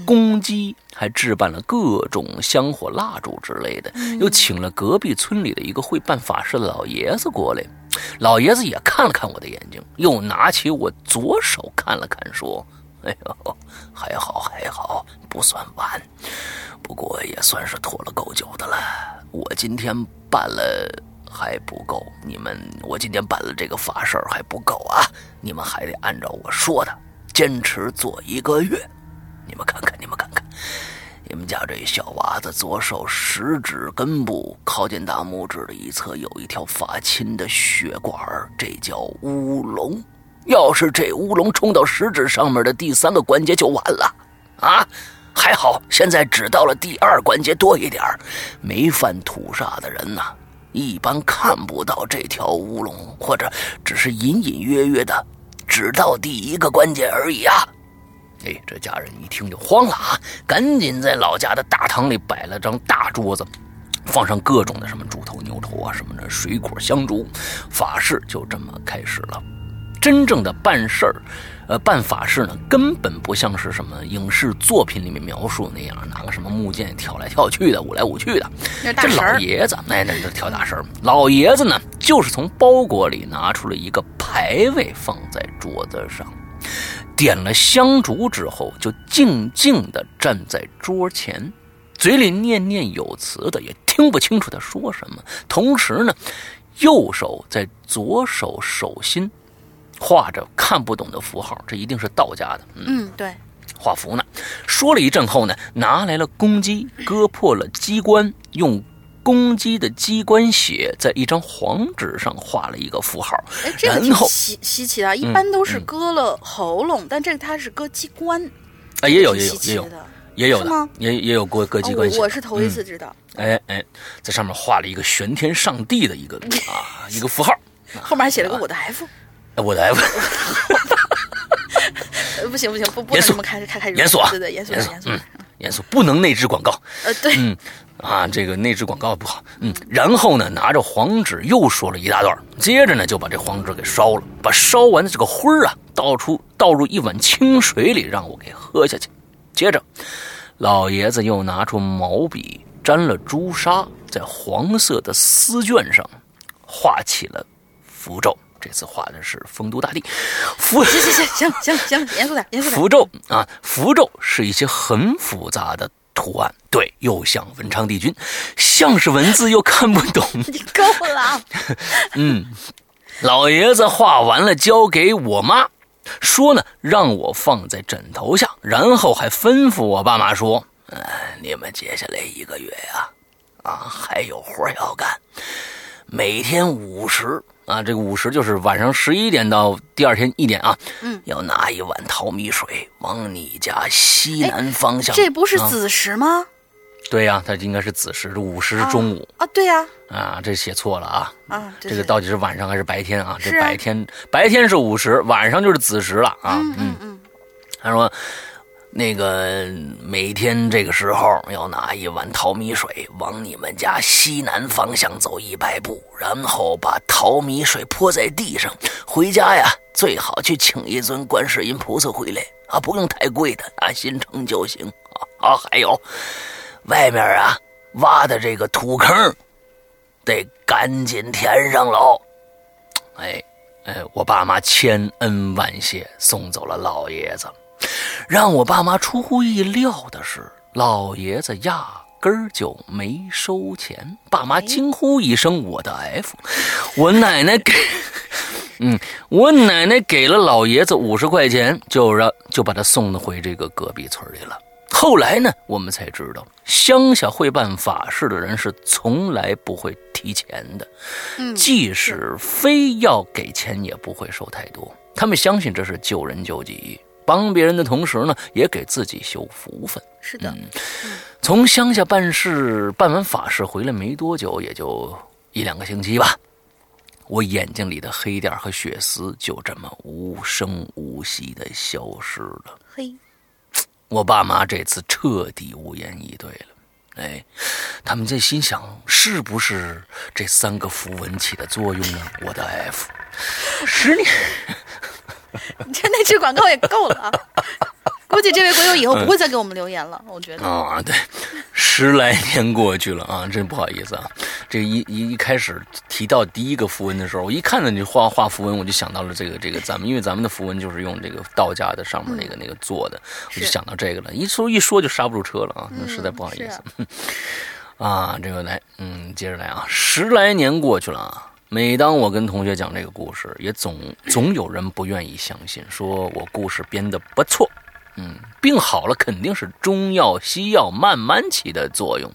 公鸡，还置办了各种香火蜡烛之类的，又请了隔壁村里的一个会办法事的老爷子过来。老爷子也看了看我的眼睛，又拿起我左手看了看，说：“哎呦，还好还好，不算晚，不过也算是拖了够久的了。我今天办了还不够，你们我今天办了这个法事还不够啊，你们还得按照我说的坚持做一个月。你们看看，你们看看。”你们家这小娃子左手食指根部靠近大拇指的一侧有一条发青的血管，这叫乌龙。要是这乌龙冲到食指上面的第三个关节就完了啊！还好现在只到了第二关节多一点没犯土煞的人呐、一般看不到这条乌龙，或者只是隐隐约约的只到第一个关节而已啊。哎，这家人一听就慌了啊，赶紧在老家的大堂里摆了张大桌子，放上各种的什么猪头、牛头啊什么的水果、香烛，法事就这么开始了。真正的办事儿，呃，办法事呢，根本不像是什么影视作品里面描述那样，拿个什么木剑跳来跳去的，舞来舞去的。这老爷子，那那那跳大神儿。老爷子呢，就是从包裹里拿出了一个牌位，放在桌子上，点了香烛之后，就静静地站在桌前，嘴里念念有词的，也听不清楚他说什么。同时呢，右手在左手手心画着看不懂的符号，这一定是道家的。嗯嗯，对，画符呢。说了一阵后呢，拿来了公鸡，割破了鸡冠，用公鸡的鸡冠血在一张黄纸上画了一个符号。哎，这个挺稀稀奇的，一般都是割了喉咙，但这个它是割鸡冠，啊，也有也有也有的。也有的也也有过割鸡冠血。哦我我是头一次知道，哎哎，在上面画了一个玄天上帝的一个啊一个符号。后面还写了个我的 F，哎我的 F，呃，不行 不行，不不能这么开开开始，严肃啊对对，严肃严肃严肃，嗯严肃，不能内置广告。呃，对，嗯，啊，这个内置广告不好。嗯，然后呢，拿着黄纸又说了一大段，接着呢就把这黄纸给烧了，把烧完的这个灰儿啊倒出倒入一碗清水里，让我给喝下去。接着，老爷子又拿出毛笔沾了朱砂，在黄色的丝绢上画起了符咒。这次画的是丰都大帝，符行行行行行行，严肃点严肃点，符咒啊，符咒是一些很复杂的图案，对，又像文昌帝君，像是文字又看不懂。你够了，嗯，老爷子画完了，交给我妈，说呢，让我放在枕头下，然后还吩咐我爸妈说：“呃、你们接下来一个月呀、啊，还有活要干，每天午时啊，这个午时就是晚上十一点到第二天一点啊，嗯，要拿一碗淘米水往你家西南方向。这不是啊子时吗？对呀、它应该是子时，午时是中午啊，对呀，啊这写错了啊。啊，这个到底是晚上还是白天啊？这白天白天是午时，晚上就是子时了啊。嗯嗯嗯，他说，那个每天这个时候要拿一碗淘米水往你们家西南方向走一百步，然后把淘米水泼在地上。回家呀，最好去请一尊观世音菩萨回来啊，不用太贵的啊，心诚就行啊。啊，还有外面啊挖的这个土坑，得赶紧填上喽。哎哎，我爸妈千恩万谢，送走了老爷子。让我爸妈出乎意料的是，老爷子压根儿就没收钱。爸妈惊呼一声：“我的 F！” 我奶奶给，嗯，我奶奶给了老爷子五十块钱，就让就把他送回这个隔壁村里了。后来呢，我们才知道，乡下会办法事的人是从来不会提钱的，嗯即使非要给钱，也不会收太多。他们相信这是救人救己，帮别人的同时呢，也给自己修福分。是的，从乡下办事办完法事回来没多久，也就一两个星期吧。我眼睛里的黑点和血丝就这么无声无息地消失了。嘿，我爸妈这次彻底无言以对了。哎，他们在心想，是不是这三个符文起的作用呢？我的 F，十年，你这内置广告也够了啊！估计这位鬼友以后不会再给我们留言了，我觉得。啊，对，十来年过去了啊，真不好意思啊。这一一一开始提到第一个符文的时候，我一看到你画画符文，我就想到了这个这个咱们，因为咱们的符文就是用这个道家的上面那个、那个做的，我就想到这个了。一说一说就刹不住车了啊，那实在不好意思。啊，这个来，嗯，接着来啊，十来年过去了啊。每当我跟同学讲这个故事，也总总有人不愿意相信，说我故事编得不错。嗯，病好了肯定是中药西药慢慢起的作用，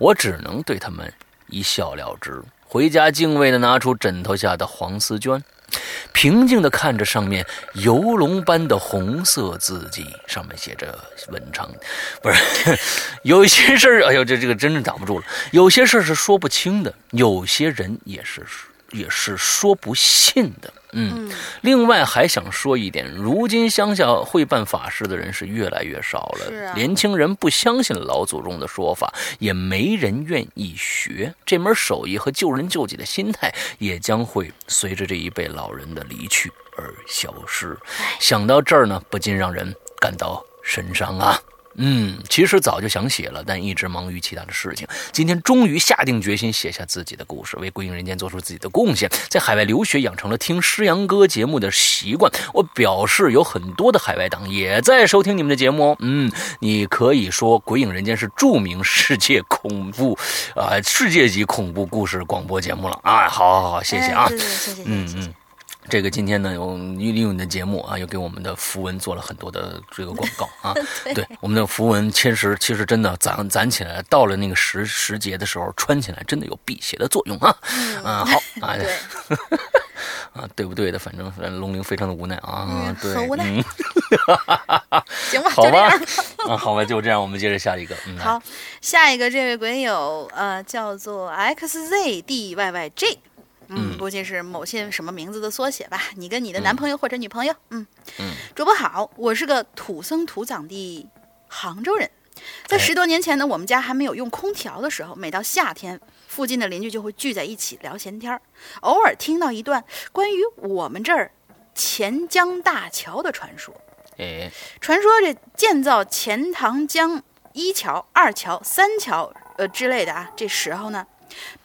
我只能对他们一笑了之。回家敬畏地拿出枕头下的黄丝绢，平静地看着上面游龙般的红色字迹，上面写着文昌，不是 有些事儿，哎呦，这这个真是挡不住了。有些事儿是说不清的，有些人也是也是说不信的。嗯，另外还想说一点，如今乡下会办法事的人是越来越少了，年轻人不相信老祖宗的说法，也没人愿意学这门手艺和救人救己的心态，也将会随着这一辈老人的离去而消失。想到这儿呢，不禁让人感到神伤啊。嗯，其实早就想写了，但一直忙于其他的事情。今天终于下定决心写下自己的故事，为《归隐人间》做出自己的贡献。在海外留学，养成了听诗阳哥节目的习惯。我表示有很多的海外党也在收听你们的节目哦。嗯，你可以说《鬼影人间》是著名世界恐怖啊、世界级恐怖故事广播节目了啊！好好好，谢谢啊。谢谢嗯嗯。这个今天呢，有利用你的节目啊，又给我们的符文做了很多的这个广告啊。对，我们的符文其实其实真的攒攒起来，到了那个时时节的时候，穿起来真的有辟邪的作用啊。啊，好 啊，对，啊，对不对的，反正反正龙鳞非常的无奈啊，嗯对，很无奈。嗯，行吧，好吧就这样。，啊，好吧，就这样，我们接着下一个，嗯，好，下一个这位鬼友，呃，叫做 xzdyyj，嗯，估计是某些什么名字的缩写吧。你跟你的男朋友或者女朋友，嗯嗯，主播好，我是个土生土长的杭州人。在哎十多年前呢，我们家还没有用空调的时候，每到夏天，附近的邻居就会聚在一起聊闲天儿。偶尔听到一段关于我们这儿钱江大桥的传说。哎，传说这建造钱塘江一桥、二桥、三桥呃之类的啊，这时候呢，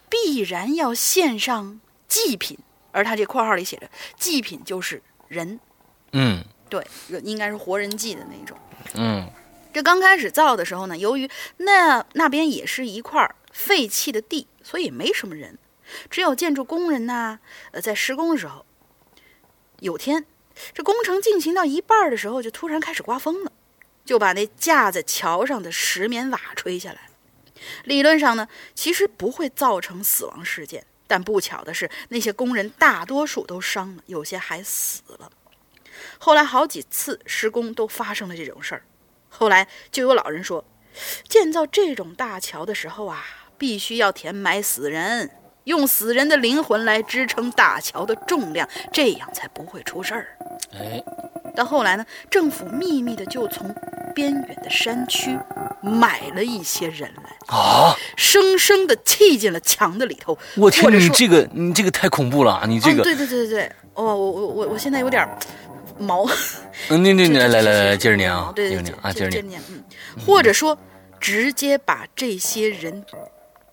必然要献上祭品，而他这括号里写着祭品就是人，嗯对，应该是活人祭的那种。嗯这刚开始造的时候呢，由于那那边也是一块废弃的地，所以也没什么人，只有建筑工人呐、呃，在施工的时候，有天这工程进行到一半的时候，就突然开始刮风了，就把那架在桥上的石棉瓦吹下来。理论上呢，其实不会造成死亡事件，但不巧的是，那些工人大多数都伤了，有些还死了。后来好几次施工都发生了这种事儿。后来就有老人说，建造这种大桥的时候啊，必须要填埋死人，用死人的灵魂来支撑大桥的重量，这样才不会出事儿。哎，到后来呢，政府秘密的就从边远的山区买了一些人来，啊，生生的砌进了墙的里头。我天你这个你这个太恐怖了啊，你这个嗯，，对对对对对，哦，我我我我现在有点毛。嗯，你你 来来来来，接着念啊，对对对接着念，啊，接着念，接着念，嗯，或者说直接把这些人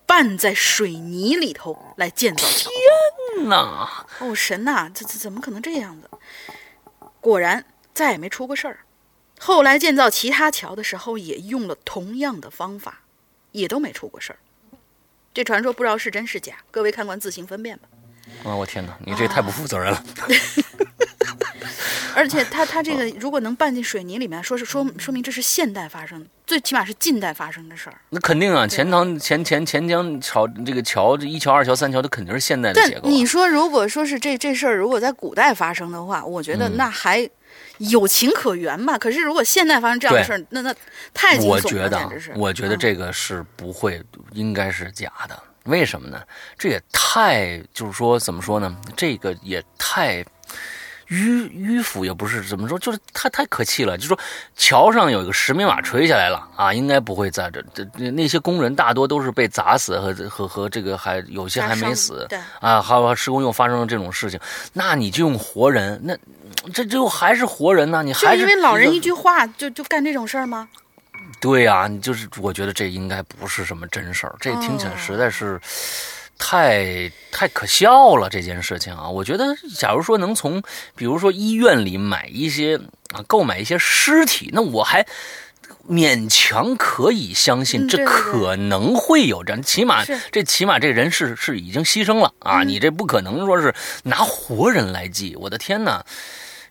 拌在水泥里头来建造天哪哦，神呐，这这怎么可能这样子？果然再也没出过事儿。后来建造其他桥的时候，也用了同样的方法，也都没出过事儿。这传说不知道是真是假，各位看官自行分辨吧。啊，我天哪，你这太不负责任了。而且他他这个如果能拌进水泥里面，说是说说明这是现代发生的，最起码是近代发生的事儿。那肯定啊，钱塘钱钱钱江桥这个桥，这一桥、二桥、三桥，它肯定是现代的结构啊。你说，如果说是这这事儿，如果在古代发生的话，我觉得那还有情可原吧。可是如果现代发生这样的事儿，那那太惊悚了，我觉得啊简直是。，我觉得嗯这个是不会，应该是假的。为什么呢？这也太就是说怎么说呢？这个也太迂迂腐，也不是怎么说，就是太太可气了。就说桥上有一个石棉瓦垂下来了啊，应该不会在这这这那些工人大多都是被砸死和和和这个还有些还没死对，啊，还有施工又发生了这种事情，那你就用活人，那这就还是活人呢？你还是因为老人一句话就就干这种事儿吗？对呀、你就是我觉得这应该不是什么真事儿，这听起来哦实在是太太可笑了。这件事情啊，我觉得，假如说能从比如说医院里买一些啊，购买一些尸体，那我还。勉强可以相信，这可能会有这样，起码这起码这人是是已经牺牲了啊！嗯你这不可能说是拿活人来祭，我的天哪！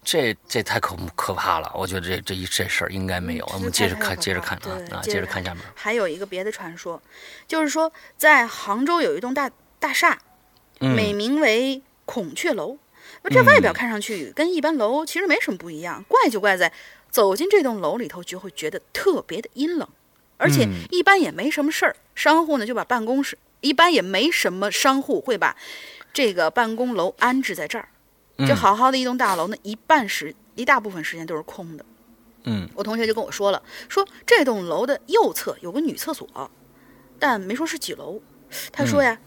这这太可可怕了，我觉得这这一这事儿应该没有。嗯我们接着看，接着看啊啊，接着看下面。还有一个别的传说，就是说在杭州有一栋大大厦，嗯美名为孔雀楼。那这外表看上去跟一般楼其实没什么不一样，怪就怪在走进这栋楼里头就会觉得特别的阴冷，而且嗯一般也没什么事儿。商户呢就把办公室，一般也没什么商户会把这个办公楼安置在这儿，嗯就好好的一栋大楼呢，一半时一大部分时间都是空的。嗯我同学就跟我说了，说这栋楼的右侧有个女厕所，但没说是几楼。他说呀，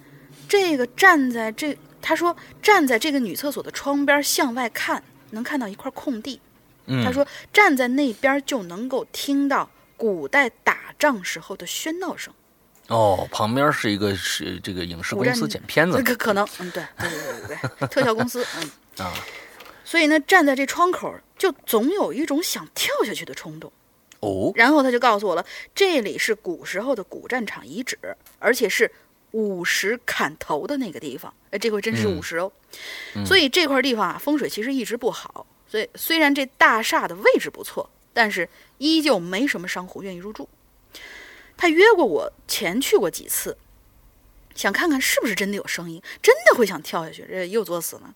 这个站在这，他说站在这个女厕所的窗边向外看，能看到一块空地。嗯，他说站在那边就能够听到古代打仗时候的喧闹声。哦，旁边是一个是这个影视公司剪片子可可能，嗯，对对对对对对，特效公司，嗯。啊。所以呢，站在这窗口，就总有一种想跳下去的冲动。哦，然后他就告诉我了，这里是古时候的古战场遗址，而且是午时砍头的那个地方。哎，这回真是嗯午时哦。所以这块地方啊，风水其实一直不好。所以虽然这大厦的位置不错，但是依旧没什么商户愿意入住。他约过我前去过几次，想看看是不是真的有声音，真的会想跳下去，这又作死呢。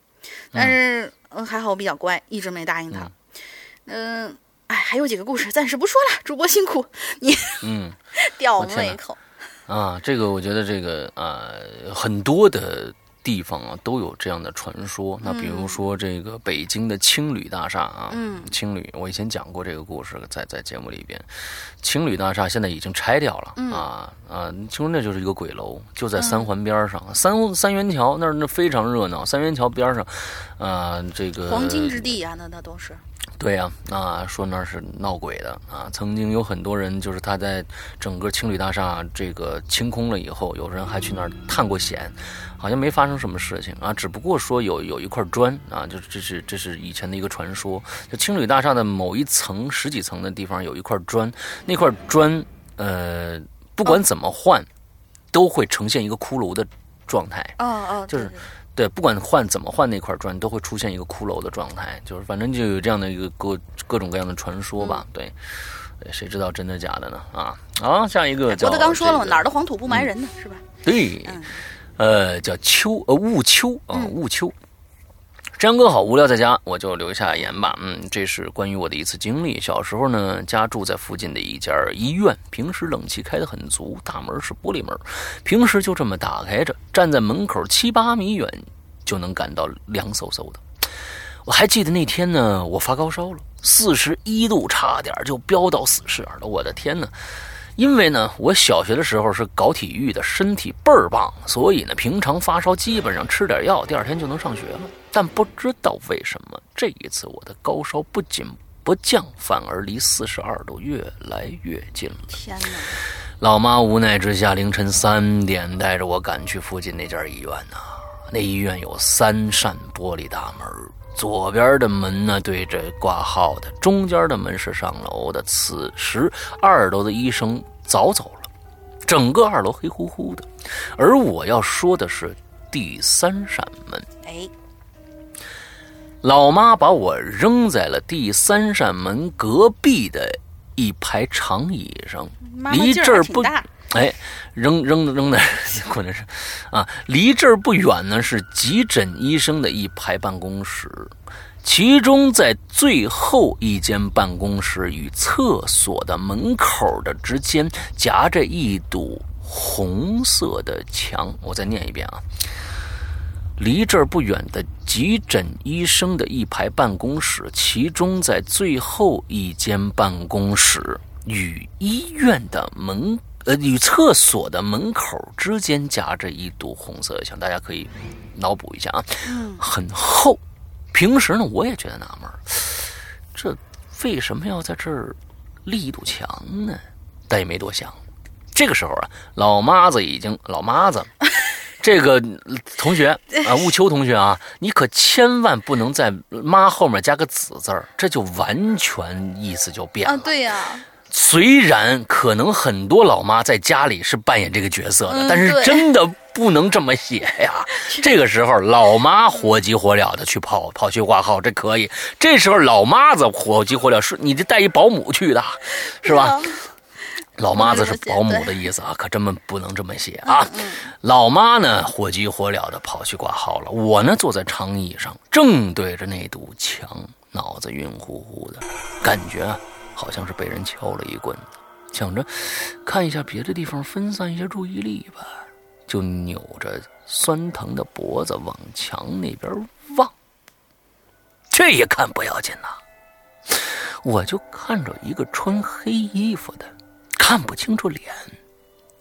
但是嗯，还好我比较乖，一直没答应他。嗯，哎，还有几个故事，暂时不说了。主播辛苦，你嗯。吊我胃口。啊，这个我觉得这个呃很多的地方啊都有这样的传说。那比如说这个北京的青旅大厦啊，嗯，青旅我以前讲过这个故事，在在节目里边，青旅大厦现在已经拆掉了、嗯。啊啊，听说那就是一个鬼楼，就在三环边上，三三元桥那儿那非常热闹，三元桥边上，啊这个黄金之地啊、那那都是。对呀、啊说那儿是闹鬼的啊。曾经有很多人，就是他在整个青旅大厦这个清空了以后，有人还去那儿探过险，好像没发生什么事情啊。只不过说有有一块砖啊，就是这是这是以前的一个传说。就青旅大厦的某一层十几层的地方有一块砖，那块砖呃不管怎么换，都会呈现一个骷髅的状态。哦哦，就是对对对，不管换怎么换那块砖，都会出现一个骷髅的状态，就是反正就有这样的一个各各种各样的传说吧。对，对谁知道真的假的呢？啊，好，下一个叫、郭德纲说了嘛，哪儿的黄土不埋人呢，是吧？对，嗯呃，叫秋呃雾秋啊嗯雾秋。张哥好，无聊在家，我就留下言吧。嗯，这是关于我的一次经历。小时候呢，家住在附近的一家医院，平时冷气开得很足，大门是玻璃门，平时就这么打开着，站在门口七八米远就能感到凉飕飕的。我还记得那天呢，我发高烧了，四十一度，差点就飙到四十了。我的天呐！因为呢，我小学的时候是搞体育的，身体倍儿棒，所以呢，平常发烧基本上吃点药，第二天就能上学了。但不知道为什么，这一次我的高烧不仅不降，反而离四十二度越来越近了。天哪！老妈无奈之下，凌晨三点带着我赶去附近那家医院呐、那医院有三扇玻璃大门，左边的门呢对着挂号的，中间的门是上楼的。此时二楼的医生早走了，整个二楼黑乎乎的。而我要说的是第三扇门。哎，老妈把我扔在了第三扇门隔壁的一排长椅上，离这儿不。哎，扔扔扔的，可 能是啊，离这儿不远呢是急诊医生的一排办公室，其中在最后一间办公室与厕所的门口的之间夹着一堵红色的墙。我再念一遍啊。离这儿不远的急诊医生的一排办公室，其中在最后一间办公室与医院的门呃与厕所的门口之间夹着一堵红色的墙，大家可以脑补一下啊，很厚。平时呢，我也觉得纳闷，这为什么要在这儿立一堵墙呢？但也没多想。这个时候啊，老妈子已经老妈子。这个同学啊，雾秋同学啊，你可千万不能在“妈”后面加个“子”字儿，这就完全意思就变了。啊，对呀、虽然可能很多老妈在家里是扮演这个角色的，嗯但是真的不能这么写呀。这个时候，老妈火急火燎的去跑跑去挂号，这可以。这时候，老妈子火急火燎，是你这带一保姆去的，是吧？啊老妈子是保姆的意思啊，可真么不能这么写啊。老妈呢，火急火燎的跑去挂号了，我呢坐在长椅上，正对着那堵墙，脑子晕乎乎的，感觉啊好像是被人敲了一棍子，想着看一下别的地方，分散一下注意力吧。就扭着酸疼的脖子往墙那边望。这一看不要紧呐，我就看着一个穿黑衣服的，看不清楚脸，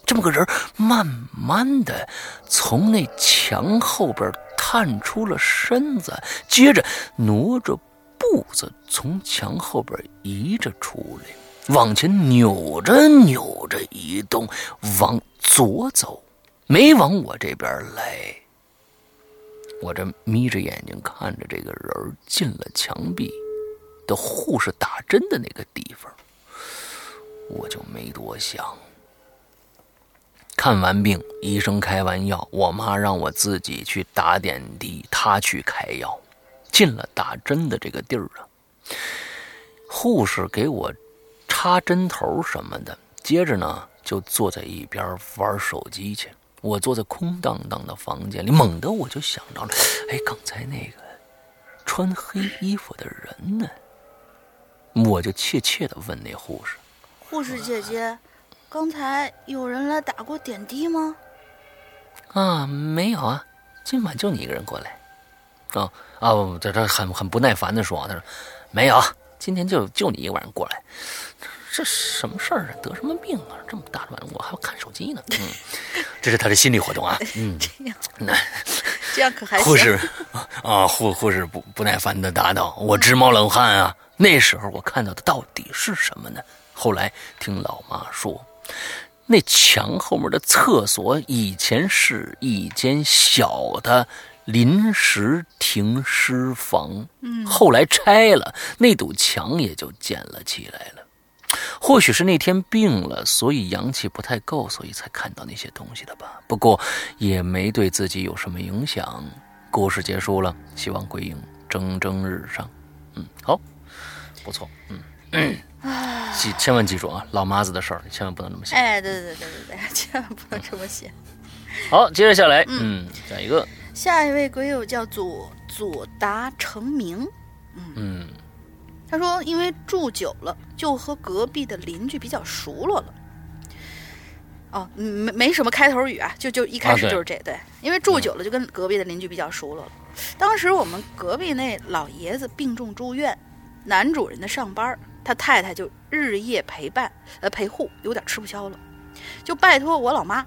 这么个人慢慢的从那墙后边探出了身子，接着挪着步子从墙后边移着出来，往前扭着扭着移动，往左走，没往我这边来。我这眯着眼睛看着这个人进了墙壁的护士打针的那个地方，我就没多想。看完病，医生开完药，我妈让我自己去打点滴，她去开药。进了打针的这个地儿啊，护士给我插针头什么的，接着呢就坐在一边玩手机去。我坐在空荡荡的房间里，猛地我就想到了，哎，刚才那个穿黑衣服的人呢？我就怯怯地问那护士：“护士姐姐，刚才有人来打过点滴吗？”啊，没有啊，今晚就你一个人过来。啊啊，这这很很不耐烦的说：“他说没有，今天就就你一个晚上过来。”这什么事儿啊？得什么病啊？这么大的晚上我还要看手机呢。嗯，这是他的心理活动啊。嗯，这样那 这样可还行护士啊，护护士不不耐烦的答道：“我直冒冷汗啊！那时候我看到的到底是什么呢？”后来听老妈说，那墙后面的厕所以前是一间小的临时停尸房，嗯后来拆了，那堵墙也就建了起来了。或许是那天病了，所以阳气不太够，所以才看到那些东西的吧。不过也没对自己有什么影响。故事结束了，希望鬼影蒸蒸日上。嗯，好，不错。嗯，记千万记住啊，老妈子的事儿，你千万不能这么写。哎，对对对对对对，千万不能这么写。好，接着下来，嗯，下一个，下一位鬼友叫做左达成明，嗯。他说因为住久了，就和隔壁的邻居比较熟络了。哦，嗯没没什么开头语啊，就就一开始就是这、对，因为住久了就跟隔壁的邻居比较熟络了。当时我们隔壁那老爷子病重住院，男主人的上班儿，他太太就日夜陪伴呃陪护，有点吃不消了，就拜托我老妈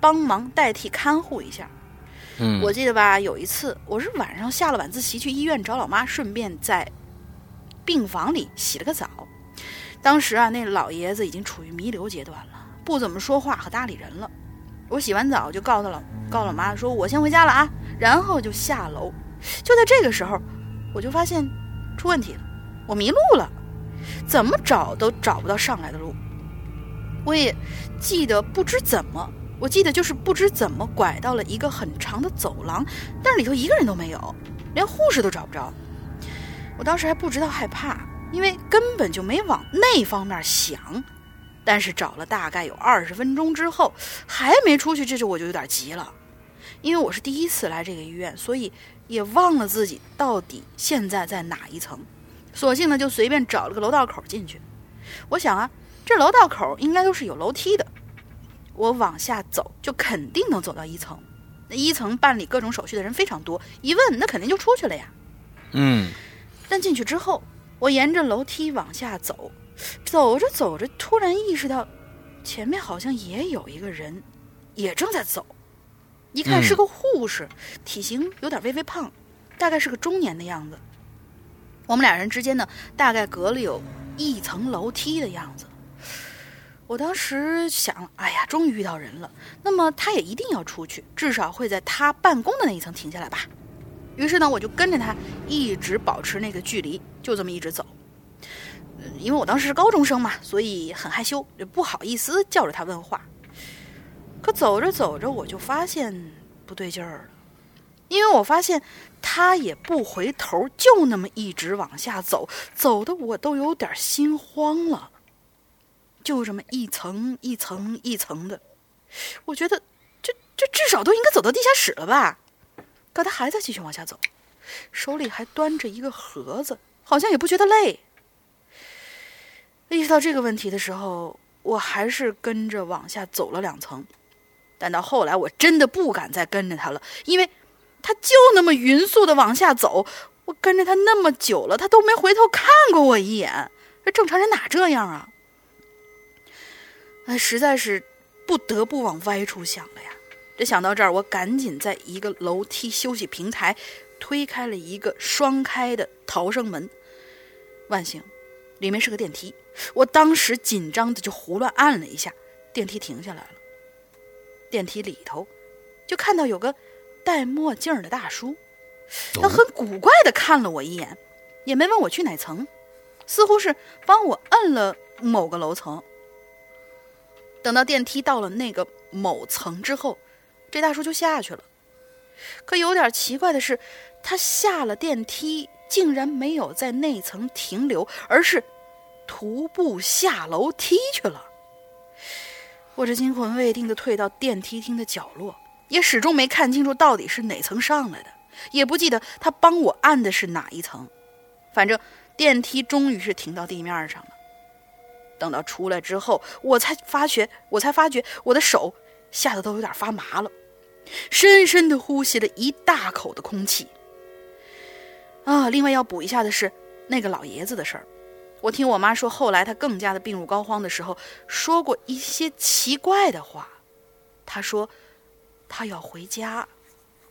帮忙代替看护一下。嗯，我记得吧，有一次我是晚上下了晚自习去医院找老妈，顺便在病房里洗了个澡。当时啊，那老爷子已经处于弥留阶段了，不怎么说话和搭理人了。我洗完澡就告诉老告诉老妈说，我先回家了啊，然后就下楼。就在这个时候，我就发现出问题了，我迷路了，怎么找都找不到上来的路。我也记得不知怎么，我记得就是不知怎么拐到了一个很长的走廊，但是里头一个人都没有，连护士都找不着。我当时还不知道害怕，因为根本就没往那方面想。但是找了大概有二十分钟之后，还没出去，这就我就有点急了，因为我是第一次来这个医院，所以也忘了自己到底现在在哪一层，索性呢就随便找了个楼道口进去。我想啊，这楼道口应该都是有楼梯的，我往下走就肯定能走到一层。那一层办理各种手续的人非常多，一问那肯定就出去了呀。嗯但进去之后，我沿着楼梯往下走，走着走着，突然意识到前面好像也有一个人，也正在走。一看是个护士，体型有点微微胖，大概是个中年的样子。我们俩人之间呢，大概隔了有一层楼梯的样子。我当时想，哎呀，终于遇到人了，那么他也一定要出去，至少会在他办公的那一层停下来吧。于是呢，我就跟着他一直保持那个距离，就这么一直走。因为我当时是高中生嘛，所以很害羞，也不好意思叫着他问话。可走着走着，我就发现不对劲儿了，因为我发现他也不回头，就那么一直往下走，走的我都有点心慌了。就这么一层一层一层的，我觉得这这至少都应该走到地下室了吧？可他还在继续往下走，手里还端着一个盒子，好像也不觉得累。意识到这个问题的时候，我还是跟着往下走了两层，但到后来，我真的不敢再跟着他了，因为他就那么匀速的往下走，我跟着他那么久了，他都没回头看过我一眼。这正常人哪这样啊？哎，实在是不得不往歪处想了呀。这想到这儿，我赶紧在一个楼梯休息平台推开了一个双开的逃生门。万幸，里面是个电梯。我当时紧张的就胡乱按了一下，电梯停下来了。电梯里头，就看到有个戴墨镜的大叔，他很古怪的看了我一眼，也没问我去哪层，似乎是帮我摁了某个楼层。等到电梯到了那个某层之后，这大叔就下去了。可有点奇怪的是，他下了电梯，竟然没有在那层停留，而是徒步下楼梯去了。我这惊魂未定的退到电梯厅的角落，也始终没看清楚到底是哪层上来的，也不记得他帮我按的是哪一层。反正电梯终于是停到地面上了。等到出来之后，我才发觉，我才发觉我的手吓得都有点发麻了，深深的呼吸了一大口的空气。啊，另外要补一下的是那个老爷子的事儿。我听我妈说，后来他更加的病入膏肓的时候，说过一些奇怪的话。他说，他要回家，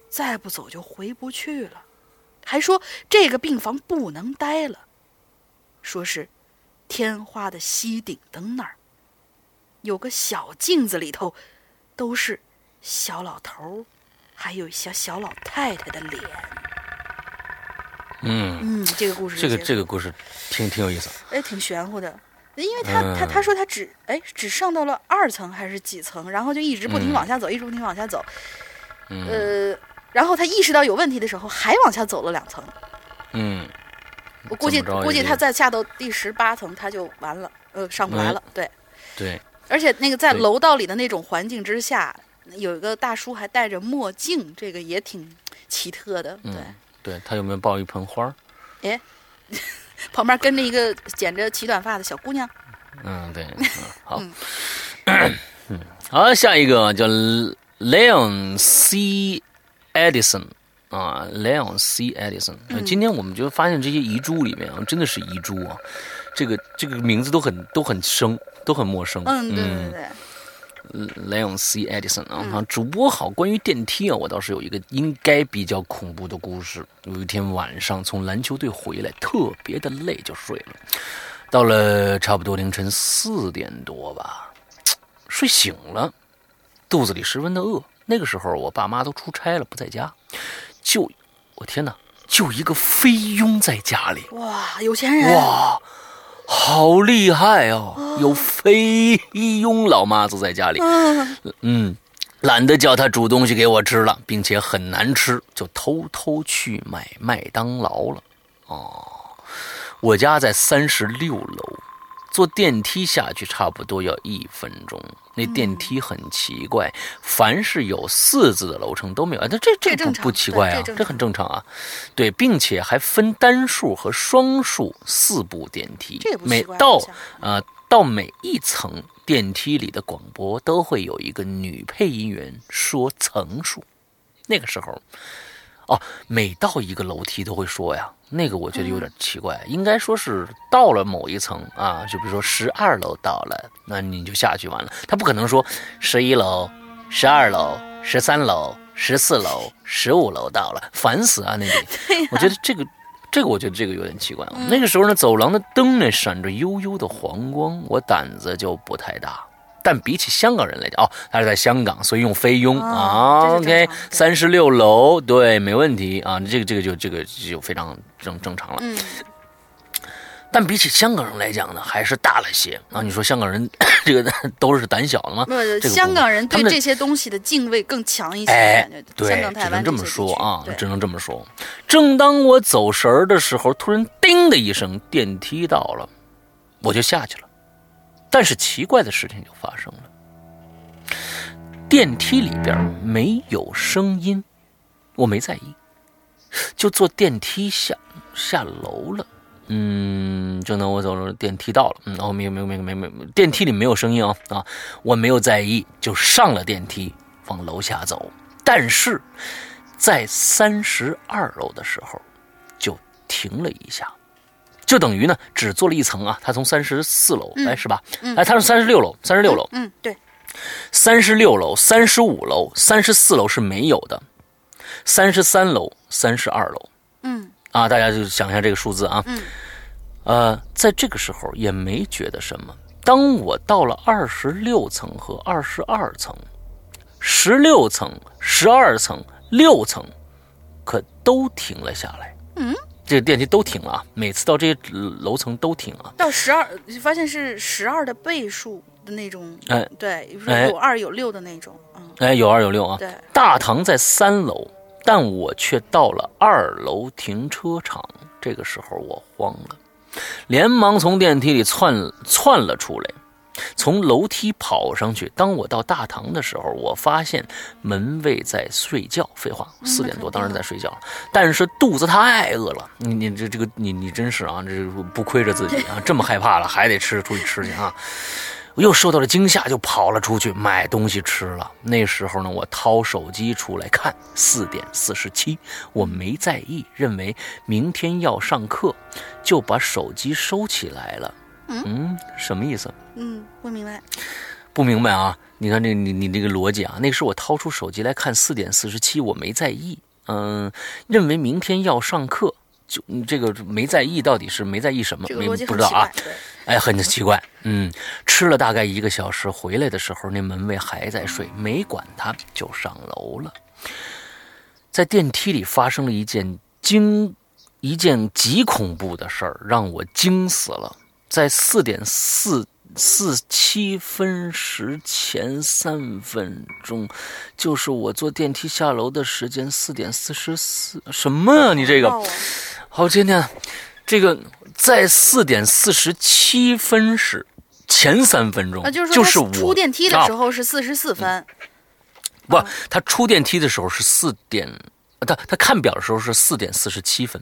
再不走就回不去了，还说这个病房不能待了，说是天花的吸顶灯那儿有个小镜子，里头都是小老头儿，还有小小老太太的脸。嗯，嗯，这个故事这个这个故事挺挺有意思。哎，挺玄乎的。因为他、他嗯他说他只哎只上到了二层还是几层，然后就一直不停嗯往下走，一直不停往下走。嗯呃，然后他意识到有问题的时候，还往下走了两层。嗯，我估计估计他再下到第十八层，他就完了，呃，上不来了。对，对，而且那个在楼道里的那种环境之下，有一个大叔还戴着墨镜，这个也挺奇特的。对，嗯对他有没有抱一盆花儿？旁边跟着一个剪着齐短发的小姑娘。嗯，对，嗯、好，嗯，好，下一个叫 Leon C. Edison 啊，Leon C. Edison、嗯今天我们就发现这些遗珠里面啊，真的是遗珠啊，这个这个名字都很都很生，都很陌生。嗯，对对对。Leon C. Edison 啊，啊主播好，关于电梯啊，我倒是有一个应该比较恐怖的故事。有一天晚上从篮球队回来，特别的累，就睡了。到了差不多凌晨四点多吧，睡醒了，肚子里十分的饿。那个时候我爸妈都出差了，不在家，就我天哪，就一个菲佣在家里。哇，有钱人。哇，好厉害哦！有菲佣老妈子在家里，嗯，嗯，懒得叫她煮东西给我吃了，并且很难吃，就偷偷去买麦当劳了。哦，我家在三十六楼，坐电梯下去差不多要一分钟。那电梯很奇怪，凡是有四字的楼层都没有，啊，那这这不这不奇怪啊，这这很正常啊。对，并且还分单数和双数四部电梯，这也不奇怪每到好像啊、到每一层电梯里的广播都会有一个女配音员说层数。那个时候，哦，每到一个楼梯都会说呀，那个我觉得有点奇怪，应该说是到了某一层啊，就比如说十二楼到了，那你就下去完了。他不可能说十一楼、十二楼、十三楼、十四楼、十五楼到了，烦死啊！那得，我觉得这个。这个我觉得这个有点奇怪啊。那个时候呢，走廊的灯呢闪着幽幽的黄光，我胆子就不太大。但比起香港人来讲，哦，他是在香港，所以用菲佣哦啊。OK，三十六楼，对，没问题啊。这个这个就这个就非常正正常了。嗯，但比起香港人来讲呢，还是大了些啊。你说香港人 这个都是胆小的吗？不这个，香港人对这些东西的敬畏更强一些。对只能这么说啊，只能这么说。正当我走神儿的时候，突然“叮”的一声，电梯到了，我就下去了。但是奇怪的事情就发生了，电梯里边没有声音，我没在意，就坐电梯下下楼了。嗯，正当我走了，电梯到了。嗯，哦，没有没有没有没有没有，电梯里没有声音啊啊，我没有在意，就上了电梯，往楼下走，但是在三十二楼的时候就停了一下，就等于呢只做了一层啊。他从三十四楼，哎是吧？哎，他是三十六楼，三十六楼，嗯，对，三十六楼、三十五楼、三十四楼是没有的，三十三楼、三十二楼嗯啊，大家就想一下这个数字啊。嗯呃，在这个时候也没觉得什么。当我到了二十六层和二十二层、十六层、十二层、六层，可都停了下来。嗯，这个电梯都停了啊，每次到这些楼层都停啊。到十二，发现是十二的倍数的那种，哎对，比如说哎有二有六的那种，嗯，哎，有二有六啊。对，大堂在三楼，但我却到了二楼停车场。这个时候我慌了，连忙从电梯里窜窜了出来，从楼梯跑上去。当我到大堂的时候，我发现门卫在睡觉。废话，四点多当然在睡觉了，但是肚子太饿了。你你这这个你你真是啊，这不亏着自己啊，这么害怕了还得吃，出去吃去啊。我又受到了惊吓，就跑了出去买东西吃了。那时候呢，我掏手机出来看，四点四十七，我没在意，认为明天要上课，就把手机收起来了。嗯，什么意思？嗯，不明白，不明白啊？你看这你你这个逻辑啊，那是我掏出手机来看四点四十七，我没在意，嗯，认为明天要上课，就嗯这个没在意，到底是没在意什么？没这个逻辑不知道啊。哎，很奇怪，嗯，吃了大概一个小时，回来的时候那门卫还在睡，没管他，就上楼了。在电梯里发生了一件惊，一件极恐怖的事儿，让我惊死了。在四点四四七分时前三分钟，就是我坐电梯下楼的时间，四点四十四。什么啊？你这个？哦好，今天这个在四点四十七分时前三分钟，啊，就是就是我出电梯的时啊候是四十四分，不，他出电梯的时候是四点，他他看表的时候是四点四十七分，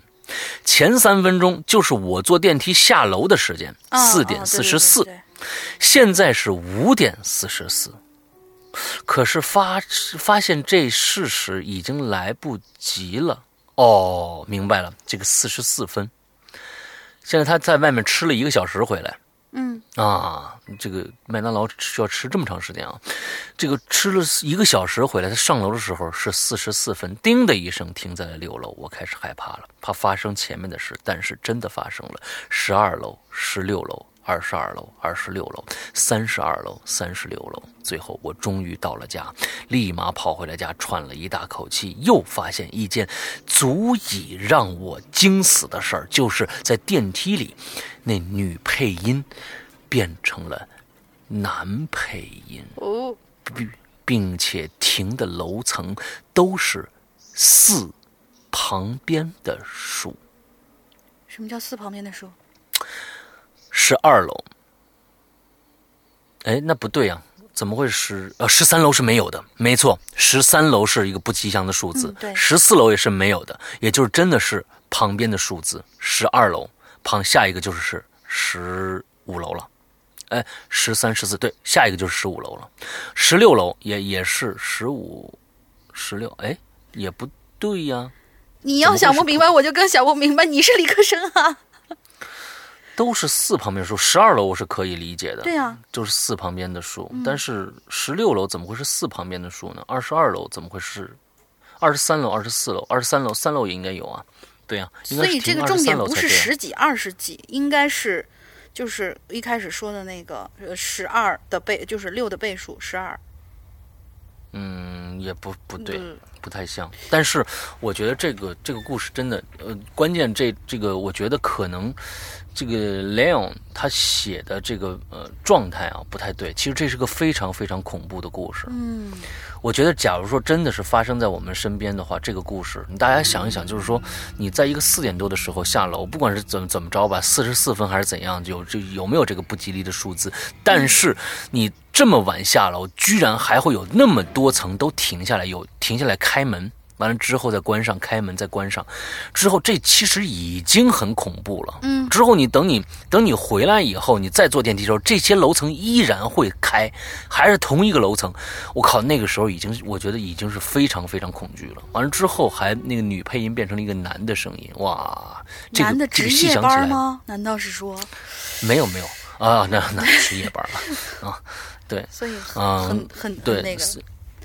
前三分钟就是我坐电梯下楼的时间，啊四点啊四十四。现在是五点四十四，可是发发现这事实已经来不及了。哦，明白了，这个四十四分。现在他在外面吃了一个小时回来嗯，啊，这个麦当劳需要吃这么长时间啊，这个吃了一个小时回来，他上楼的时候是四十四分，叮的一声停在了六楼，我开始害怕了，怕发生前面的事，但是真的发生了，十二楼、十六楼。二十二楼、二十六楼、三十二楼、三十六楼，最后我终于到了家，立马跑回了家，喘了一大口气，又发现一件足以让我惊死的事儿，就是在电梯里，那女配音变成了男配音，哦，并并且停的楼层都是四旁边的数。什么叫四旁边的数？十二楼。哎，那不对呀、怎么会十呃十三楼是没有的？没错，十三楼是一个不吉祥的数字嗯，对十四楼也是没有的，也就是真的是旁边的数字。十二楼旁下一个就是十五楼了，哎，十三、十四对，下一个就是十五楼了，十六楼也也是十五、十六，哎，也不对呀、你要想不明白，我就更想不明白。你是理科生啊？都是四旁边数，十二楼我是可以理解的，对呀、就是四旁边的数，但是十六楼怎么会是四旁边的数呢？二十二楼怎么会是？二十三楼、二十四楼、二十三楼、三楼也应该有啊。对呀、所以这个重点不是十几、二十几，应该是就是一开始说的那个呃十二的倍，就是六的倍数十二。嗯，也不不对，嗯不太像。但是我觉得这个这个故事真的，呃，关键这这个，我觉得可能这个 Leon 他写的这个呃状态啊不太对。其实这是个非常非常恐怖的故事。嗯，我觉得，假如说真的是发生在我们身边的话，这个故事，你大家想一想，就是说，你在一个四点多的时候下楼，不管是怎么怎么着吧，四十四分还是怎样，有这有没有这个不吉利的数字？但是你这么晚下楼，居然还会有那么多层都停下来，有停下来开门，完了之后再关上，开门再关上，之后这其实已经很恐怖了。嗯，之后你等你等你回来以后，你再坐电梯的时候，这些楼层依然会开，还是同一个楼层。我靠，那个时候已经我觉得已经是非常非常恐惧了。完了之后还那个女配音变成了一个男的声音，哇，这个男的这个细想起来班吗？难道是说，没有没有啊，那那是夜班了啊，对。所以嗯很很对那个，是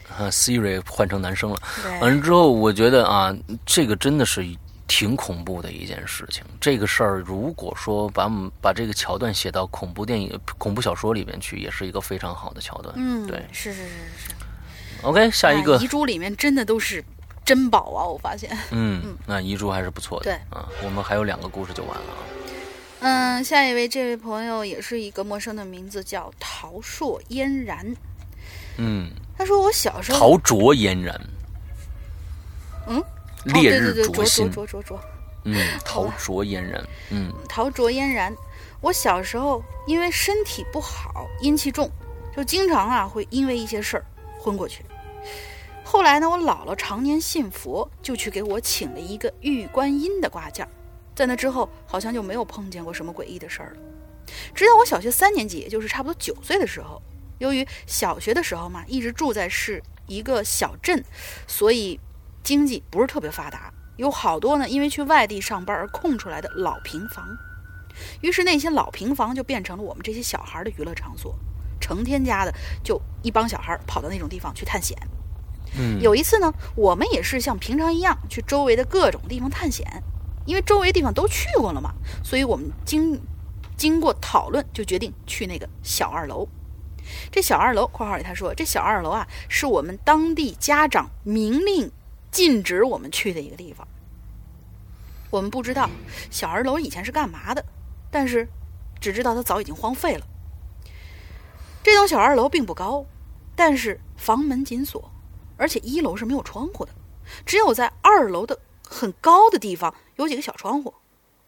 啊，Siri 换成男生了。完了之后，我觉得啊，这个真的是挺恐怖的一件事情。这个事儿，如果说把我们把这个桥段写到恐怖电影、恐怖小说里面去，也是一个非常好的桥段。嗯，对。是是是是是。OK，下一个哎，遗珠里面真的都是珍宝啊！我发现。嗯，那遗珠还是不错的。对啊，我们还有两个故事就完了啊。嗯，下一位这位朋友也是一个陌生的名字，叫陶硕嫣然。嗯，他说我小时候，陶灼嫣然，嗯，烈日灼心灼，灼灼灼，嗯，陶灼嫣然，嗯陶灼嫣然。我小时候因为身体不好，阴气重，就经常啊会因为一些事儿昏过去。后来呢，我姥姥常年信佛，就去给我请了一个玉观音的挂件儿。在那之后，好像就没有碰见过什么诡异的事儿了。直到我小学三年级，也就是差不多九岁的时候，由于小学的时候嘛，一直住在是一个小镇，所以经济不是特别发达，有好多呢因为去外地上班而空出来的老平房。于是那些老平房就变成了我们这些小孩的娱乐场所，成天家的就一帮小孩跑到那种地方去探险。嗯，有一次呢，我们也是像平常一样去周围的各种地方探险，因为周围地方都去过了嘛，所以我们经经过讨论就决定去那个小二楼。这小二楼（括号里他说这小二楼啊是我们当地家长明令禁止我们去的一个地方。我们不知道小二楼以前是干嘛的，但是只知道它早已经荒废了。这栋小二楼并不高，但是房门紧锁，而且一楼是没有窗户的，只有在二楼的很高的地方有几个小窗户。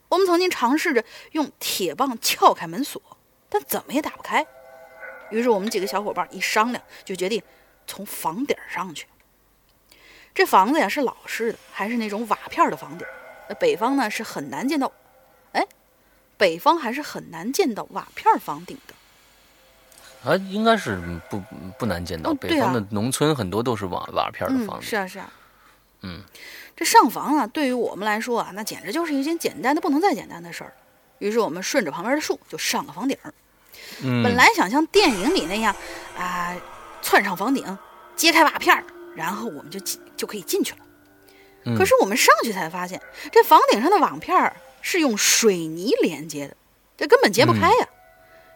我们曾经尝试着用铁棒撬开门锁，但怎么也打不开。于是我们几个小伙伴一商量，就决定从房顶上去。这房子呀是老式的，还是那种瓦片的房顶。那北方呢是很难见到，哎，北方还是很难见到瓦片房顶的。啊，应该是不不难见到，北方的农村很多都是瓦瓦片的房嗯，子。是啊是啊，嗯，这上房啊，对于我们来说啊，那简直就是一件简单的不能再简单的事儿。于是我们顺着旁边的树就上了房顶儿。嗯，本来想像电影里那样啊、窜上房顶，揭开瓦片儿，然后我们就进就可以进去了。嗯可是我们上去才发现，这房顶上的瓦片儿是用水泥连接的，这根本揭不开呀。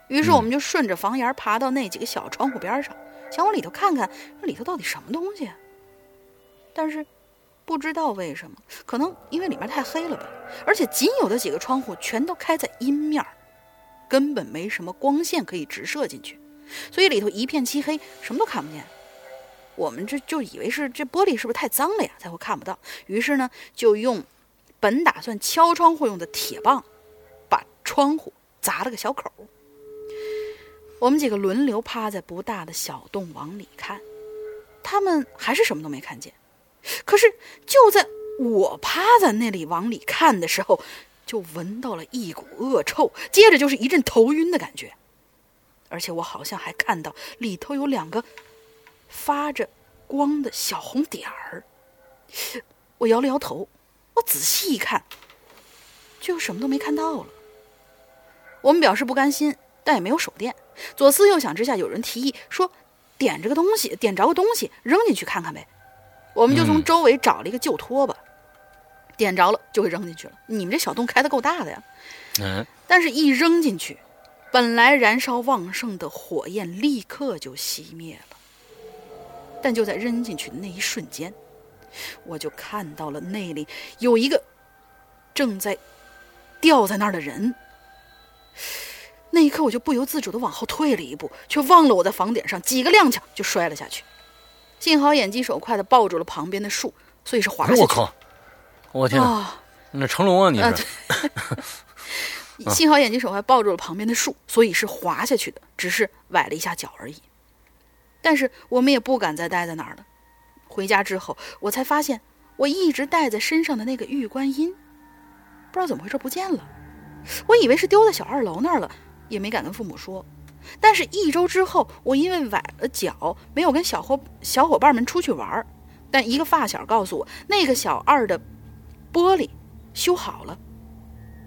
于是我们就顺着房檐爬到那几个小窗户边上，想往里头看看，这里头到底什么东西啊？但是不知道为什么，可能因为里面太黑了吧，而且仅有的几个窗户全都开在阴面儿，根本没什么光线可以直射进去，所以里头一片漆黑，什么都看不见。我们这就以为是这玻璃是不是太脏了呀，才会看不到。于是呢，就用本打算敲窗户用的铁棒，把窗户砸了个小口。我们几个轮流趴在不大的小洞往里看，他们还是什么都没看见。可是就在我趴在那里往里看的时候，就闻到了一股恶臭，接着就是一阵头晕的感觉，而且我好像还看到里头有两个发着光的小红点儿。我摇了摇头，我仔细一看，就什么都没看到了。我们表示不甘心，但也没有手电。左思右想之下，有人提议说：“点着个东西，点着个东西，扔进去看看呗。”我们就从嗯周围找了一个旧拖把，点着了就会扔进去了。你们这小洞开的够大的呀！嗯，但是，一扔进去，本来燃烧旺盛的火焰立刻就熄灭了。但就在扔进去的那一瞬间，我就看到了那里有一个正在吊在那儿的人。那一刻，我就不由自主的往后退了一步，却忘了我在房顶上，几个踉跄就摔了下去。幸好眼疾手快的抱住了旁边的树，所以是滑下去。我靠！我天！那成龙啊你啊是？幸好眼疾手快抱住了旁边的树，所以是滑下去的，只是崴了一下脚而已。但是我们也不敢再待在那儿了。回家之后，我才发现我一直带在身上的那个玉观音，不知道怎么回事不见了。我以为是丢在小二楼那儿了，也没敢跟父母说。但是，一周之后，我因为崴了脚，没有跟小伙小伙伴们出去玩儿。但一个发小告诉我，那个小二的玻璃修好了，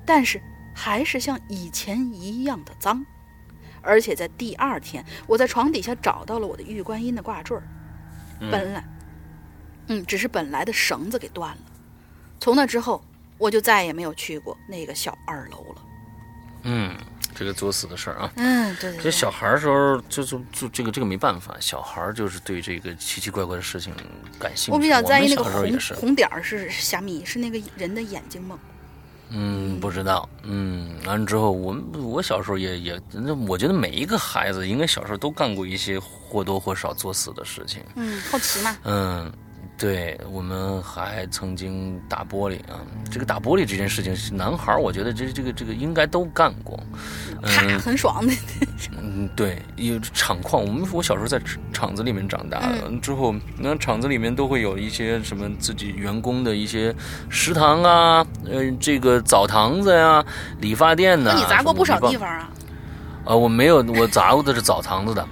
但是还是像以前一样的脏。而且在第二天，我在床底下找到了我的玉观音的挂坠儿，本来，嗯，只是本来的绳子给断了。从那之后，我就再也没有去过那个小二楼了。嗯，这个作死的事儿啊。嗯，对对对。这小孩儿时候就就就这个这个没办法，小孩儿就是对这个奇奇怪怪的事情感兴趣。我比较在意那个红。红点儿是虾米，是那个人的眼睛吗？嗯，不知道。嗯，完了之后，我们我小时候也也，那我觉得每一个孩子应该小时候都干过一些或多或少作死的事情。嗯，好奇嘛。嗯，对，我们还曾经打玻璃啊。这个打玻璃这件事情，是男孩我觉得这这个这个应该都干过。啪，嗯很爽的。嗯，对，有厂矿，我们我小时候在厂子里面长大的，之后那厂子里面都会有一些什么自己员工的一些食堂啊，呃，这个澡堂子呀、理发店呐、那你砸过不少地方。方啊？啊，我没有，我砸过的是澡堂子的。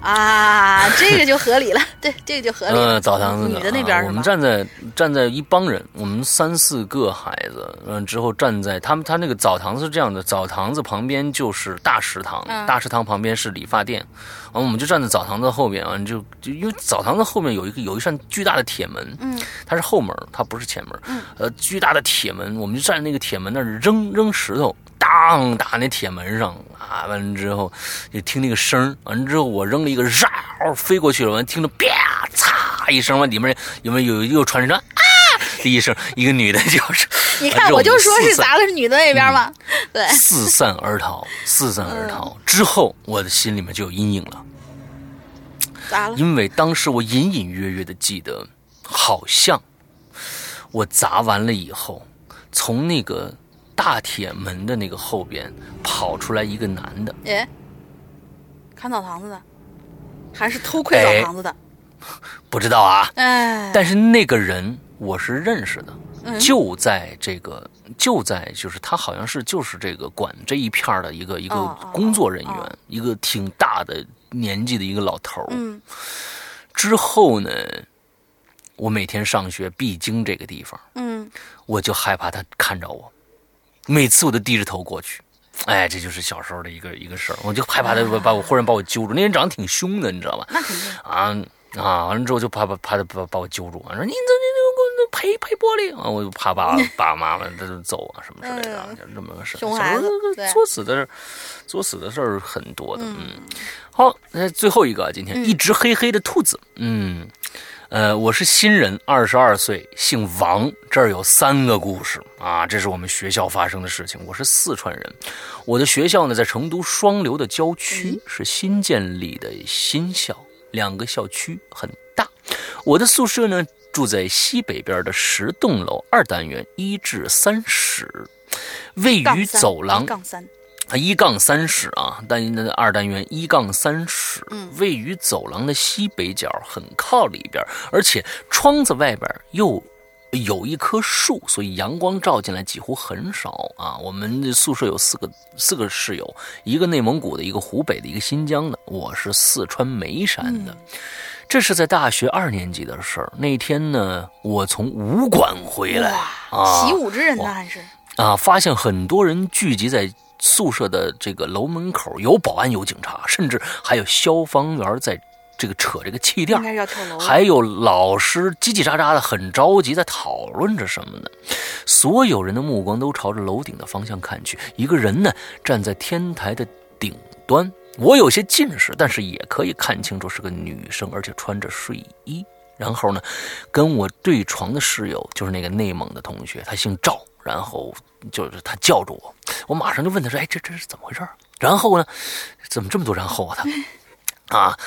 啊，这个就合理了。对，这个就合理了。嗯，澡堂子女的那边啊我们？站在站在一帮人，我们三四个孩子，嗯，之后站在他们他那个澡堂子是这样的，澡堂子旁边就是大食堂，嗯大食堂旁边是理发店，完我们就站在澡堂子后边啊，就就因为澡堂子后面有一个有一扇巨大的铁门，嗯，它是后门，它不是前门，嗯，呃，巨大的铁门，我们就站在那个铁门那儿扔扔石头，当打那铁门上啊，完了之后就听那个声儿完了之后我扔了一个绕飞过去了，完了听着啪嚓一声，完里面有没有又传着啊的一声，一个女的就 是，你看，我就说是砸的是女的那边嘛。对，四散而逃，四散而逃之后，我的心里面就有阴影了。砸了。因为当时我隐隐约约的记得，好像我砸完了以后，从那个大铁门的那个后边跑出来一个男的，哎，看澡堂子的，还是偷窥哎澡堂子的？不知道啊，哎，但是那个人我是认识的，嗯。就在这个就在就是他好像是就是这个管这一片儿的一个一个工作人员，哦。一个挺大的年纪的一个老头儿。嗯。之后呢，我每天上学必经这个地方。嗯，我就害怕他看着我，每次我都低着头过去。哎，这就是小时候的一个一个事儿，我就害怕他把把我忽然把我揪住。那人长得挺凶的，你知道吧？那肯定。啊啊！完了之后就怕怕怕他把把我揪住，说你怎么你给我赔赔玻璃啊！我就怕爸 爸爸妈妈他就走啊什么之类的啊，就这么个事儿。小时候熊孩子作死的事儿，作死的事儿很多的。嗯，好，那最后一个啊，今天一只黑黑的兔子。嗯。呃，我是新人，二十二岁，姓王。这儿有三个故事啊，这是我们学校发生的事情。我是四川人，我的学校呢在成都双流的郊区，是新建立的新校，两个校区很大。我的宿舍呢住在西北边的十栋楼二单元一至三室，位于走廊杠三，啊，一杠三室啊，单的二单元一杠三室，嗯位于走廊的西北角，很靠里边，而且窗子外边又有一棵树，所以阳光照进来几乎很少啊。我们的宿舍有四个四个室友，一个内蒙古的，一个湖北的，一个新疆的，我是四川眉山的。这是在大学二年级的事儿。那天呢，我从武馆回来啊，，习武之人呢还是？啊，发现很多人聚集在宿舍的这个楼门口，有保安，有警察，甚至还有消防员在这个扯这个气垫。还有老师叽叽喳喳的，很着急，在讨论着什么呢？所有人的目光都朝着楼顶的方向看去。一个人呢，站在天台的顶端。我有些近视，但是也可以看清楚是个女生，而且穿着睡衣。然后呢，跟我对床的室友就是那个内蒙的同学，他姓赵，然后就是他叫住我，我马上就问他说：“哎，这这是怎么回事？”然后呢，怎么这么多然后啊？他啊，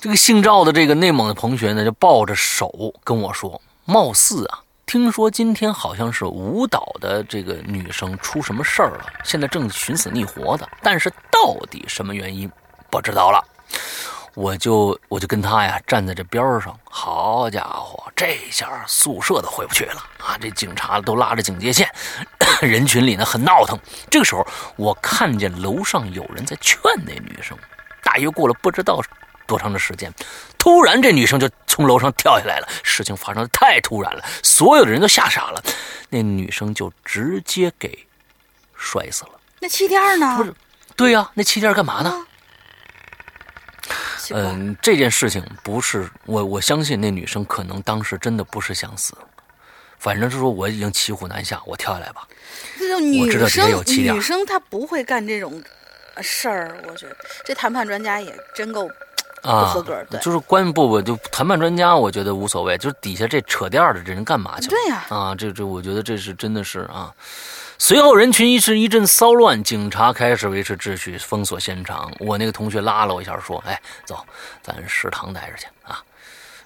这个姓赵的这个内蒙的同学呢，就抱着手跟我说：“貌似啊，听说今天好像是舞蹈的这个女生出什么事儿了，现在正寻死觅活的，但是到底什么原因不知道了。”我就我就跟他呀站在这边儿上，好家伙，这下宿舍都回不去了啊！这警察都拉着警戒线，人群里呢很闹腾。这个时候，我看见楼上有人在劝那女生。大约过了不知道多长的时间，突然这女生就从楼上跳下来了。事情发生的太突然了，所有的人都吓傻了。那女生就直接给摔死了。那气垫呢？不是，对呀、那气垫干嘛呢？嗯，这件事情不是我，我相信那女生可能当时真的不是想死，反正是说我已经骑虎难下，我跳下来吧。这种女知道底下生有气垫女生她不会干这种呃事儿，我觉得这谈判专家也真够啊，不合格对就是关不不就谈判专家，我觉得无所谓，就是底下这扯垫儿的这人干嘛去了？对呀啊，这这，我觉得这是真的是啊。随后人群一是一阵骚乱，警察开始维持秩序，封锁现场。我那个同学拉了我一下，说：“哎，走，咱食堂待着去啊，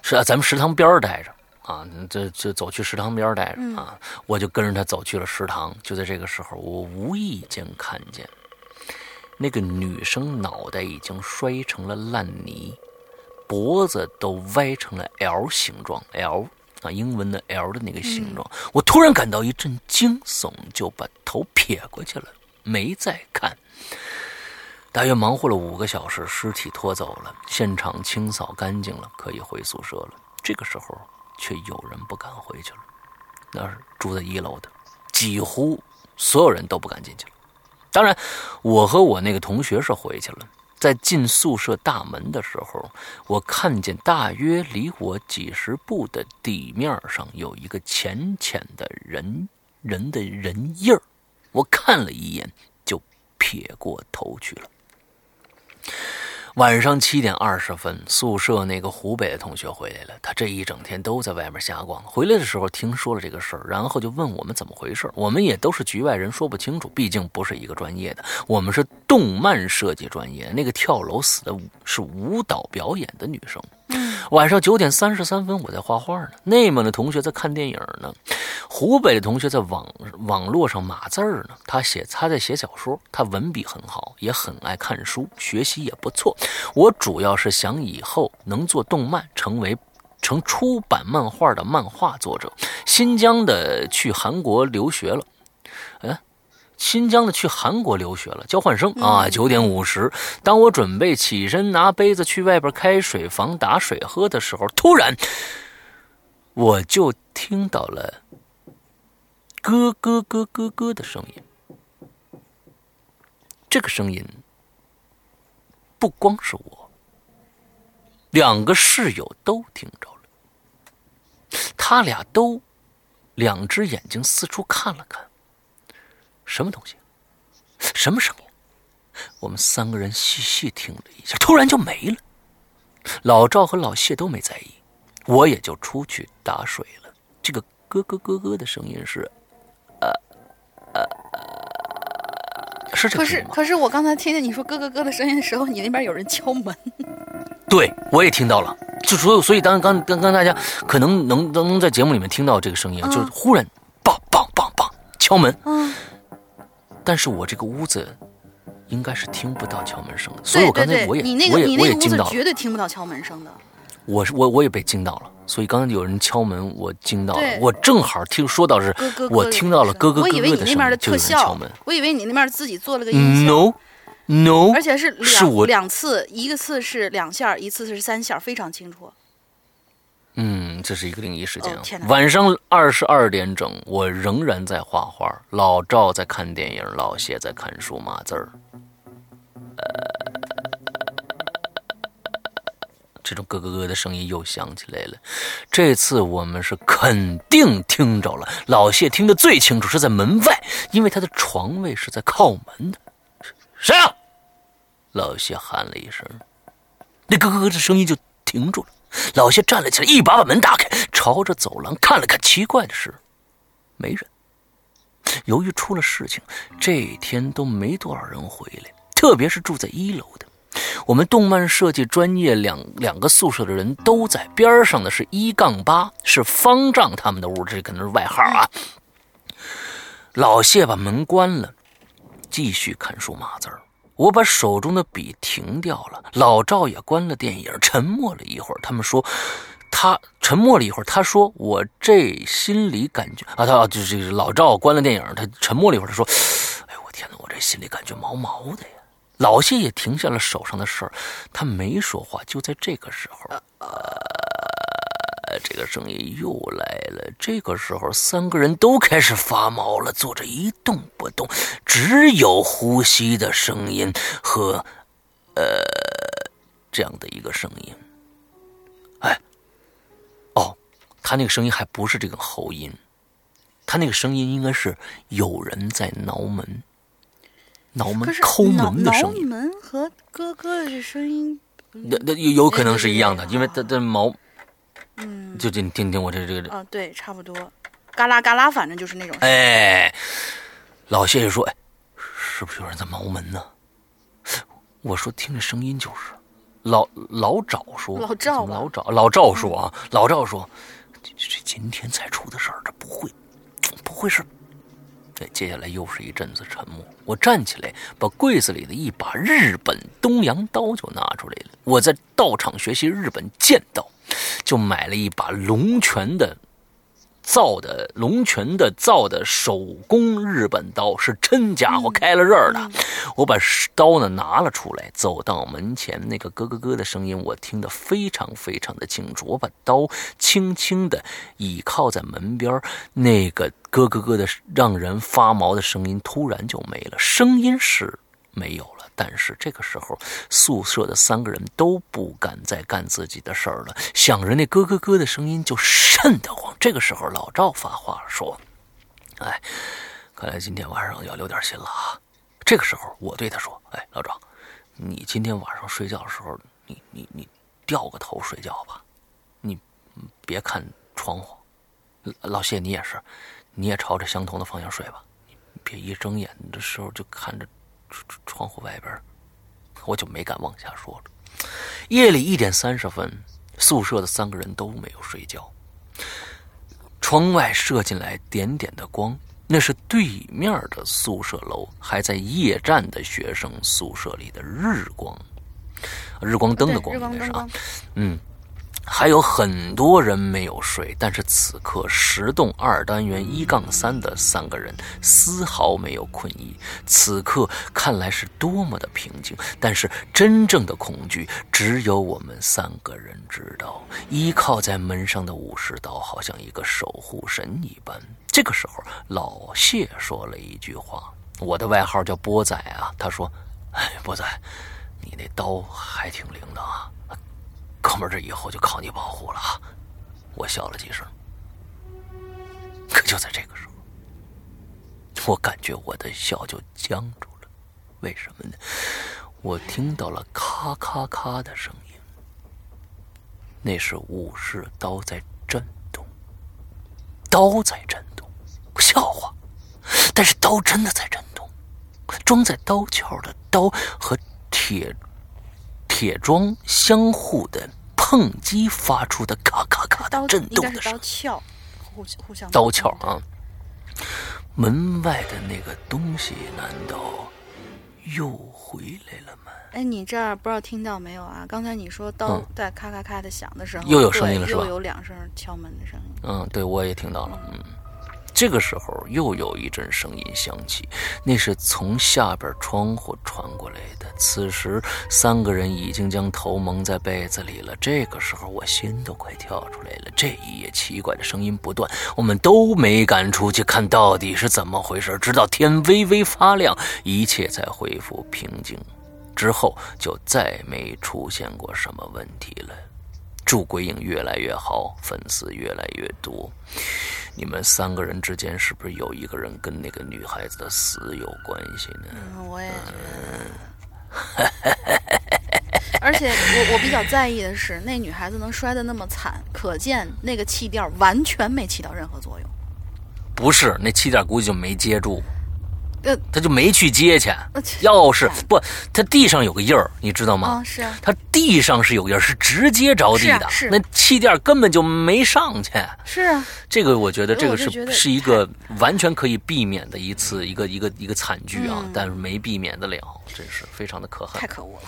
是啊，咱们食堂边儿待着啊，这这走去食堂边儿待着啊。我就跟着他走去了食堂。就在这个时候，我无意间看见那个女生脑袋已经摔成了烂泥，脖子都歪成了 L 形状，L 啊，英文的 L 的那个形状。我突然感到一阵惊悚，就把头撇过去了，没再看。大约忙活了五个小时，尸体拖走了，现场清扫干净了，可以回宿舍了。这个时候，却有人不敢回去了。那是住在一楼的，几乎所有人都不敢进去了。当然，我和我那个同学是回去了。在进宿舍大门的时候，我看见大约离我几十步的地面上有一个浅浅的人人的人印儿。我看了一眼，就撇过头去了。晚上七点二十分，宿舍那个湖北的同学回来了。他这一整天都在外面瞎逛，回来的时候听说了这个事儿，然后就问我们怎么回事。我们也都是局外人，说不清楚，毕竟不是一个专业的。我们是动漫设计专业，那个跳楼死的是舞蹈表演的女生。晚上九点三十三分，我在画画呢。内蒙的同学在看电影呢，湖北的同学在网网络上码字儿呢。他写他在写小说，他文笔很好，也很爱看书，学习也不错。我主要是想以后能做动漫，成为成出版漫画的漫画作者。新疆的去韩国留学了，新疆的去韩国留学了，交换生啊！九点五十，当我准备起身拿杯子去外边开水房打水喝的时候，突然我就听到了咯咯咯咯咯的声音。这个声音不光是我，两个室友都听着了，他俩都两只眼睛四处看了看。什么东西？什么声音？我们三个人细细听了一下，突然就没了。老赵和老谢都没在意，我也就出去打水了。这个咯咯咯咯的声音是，呃呃，是这可是？可是我刚才听见你说咯咯咯的声音的时候，你那边有人敲门。对，我也听到了。就所以，所以当刚刚刚大家可能能能能在节目里面听到这个声音，嗯就是忽然梆梆梆梆敲门，嗯，但是我这个屋子应该是听不到敲门声的，所以我刚才我也你那个我也我你那个屋子也惊到了，绝对听不到敲门声的。我是我我也被惊到了，所以刚才有人敲门，我惊到了，我正好听说到是咯咯咯我听到了咯咯咯我以为咯的声音，就有特敲门。，我以为你那边自己做了个音效。No No，而且是两两次，一个次是两下，一次是三下，非常清楚。嗯，这是一个灵异事件晚上二十二点整，我仍然在画画，老赵在看电影，老谢在看书码字儿。这种咯咯咯的声音又响起来了。这次我们是肯定听着了，老谢听得最清楚，是在门外，因为他的床位是在靠门的。谁啊？老谢喊了一声，那咯咯咯的声音就停住了。老谢站了起来，一把把门打开，朝着走廊看了看。奇怪的是，没人。由于出了事情，这天都没多少人回来，特别是住在一楼的。我们动漫设计专业两两个宿舍的人都在，边上的是一杠八，是方丈他们的屋，这可能是外号啊。老谢把门关了，继续看书码字儿。我把手中的笔停掉了，老赵也关了电影，沉默了一会儿。他们说，他沉默了一会儿，他说：“我这心里感觉啊，他就是老赵关了电影，他沉默了一会儿，他说：‘哎呦我天哪，我这心里感觉毛毛的呀。’老谢也停下了手上的事儿，他没说话。就在这个时候，呃，这个声音又来了。这个时候，三个人都开始发毛了，坐着一动不动，只有呼吸的声音和呃这样的一个声音。哎，哦，他那个声音还不是这个喉音，他那个声音应该是有人在挠门。挠门抠门的声音，挠门和咯咯的声音，那那有有可能是一样的，因为它的毛，嗯，就这你听听我这这个，啊，对，差不多，嘎啦嘎啦，反正就是那种。哎，老谢就说，哎，是不是有人在挠门呢？我说听着声音就是，老老赵说，老赵吧老赵老赵说啊，老赵说，这这今天才出的事儿，这不会，不会是。对，接下来又是一阵子沉默。我站起来，把柜子里的一把日本东洋刀就拿出来了。我在道场学习日本剑道，就买了一把龙泉的造的龙泉的造的手工日本刀，是真家伙，开了刃儿的。我把刀呢拿了出来，走到门前，那个咯咯咯的声音我听得非常非常的清楚。我把刀轻轻的倚靠在门边，那个咯咯咯的让人发毛的声音突然就没了，声音是没有了。但是这个时候，宿舍的三个人都不敢再干自己的事儿了，想着那咯咯咯的声音就瘆得慌。这个时候，老赵发话，说：“哎，看来今天晚上要留点心了啊。”这个时候，我对他说：“哎，老赵，你今天晚上睡觉的时候，你你你掉个头睡觉吧，你别看窗户。老谢，你也是，你也朝着相同的方向睡吧，别一睁眼的时候就看着窗窗户外边。”我就没敢往下说了。夜里一点三十分，宿舍的三个人都没有睡觉。窗外射进来点点的光，那是对面的宿舍楼还在夜战的学生宿舍里的日光，日光灯的光应该是啊嗯，还有很多人没有睡，但是此刻十栋二单元一杠三的三个人丝毫没有困意。此刻看来是多么的平静，但是真正的恐惧只有我们三个人知道。依靠在门上的武士刀好像一个守护神一般。这个时候，老谢说了一句话，我的外号叫波仔啊。他说：“哎，波仔，你那刀还挺灵的啊。”哥们儿，这以后就靠你保护了啊！我笑了几声，可就在这个时候，我感觉我的笑就僵住了。为什么呢？我听到了咔咔咔的声音，那是武士刀在震动，刀在震动，笑话，但是刀真的在震动，装在刀鞘的刀和铁铁桩相互的碰击发出的咔咔咔刀的震动的声音。刀鞘，互互相刀鞘啊！门外的那个东西难道又回来了吗？哎，你这儿不知道听到没有啊？刚才你说刀嗯在咔咔咔的响的时候，又有声音了是吧又有两声敲门的声音。嗯，对，我也听到了。嗯，这个时候又有一阵声音响起，那是从下边窗户传过来的。此时，三个人已经将头蒙在被子里了。这个时候，我心都快跳出来了。这一夜奇怪的声音不断，我们都没敢出去看到底是怎么回事。直到天微微发亮，一切才恢复平静。之后就再没出现过什么问题了。祝鬼影越来越好，粉丝越来越多。你们三个人之间是不是有一个人跟那个女孩子的死有关系呢？嗯，我也觉得。而且我我比较在意的是，那女孩子能摔得那么惨，可见那个气垫完全没起到任何作用。不是，那气垫估计就没接住。呃他就没去接去。钥匙不，他地上有个印儿，你知道吗？啊，是啊，他地上是有印儿，是直接着地的，是啊是那气垫根本就没上去。是啊，这个我觉得这个是是一个完全可以避免的一次一个一个一个惨剧啊，嗯但是没避免得了，真是非常的可恨太。可恶了。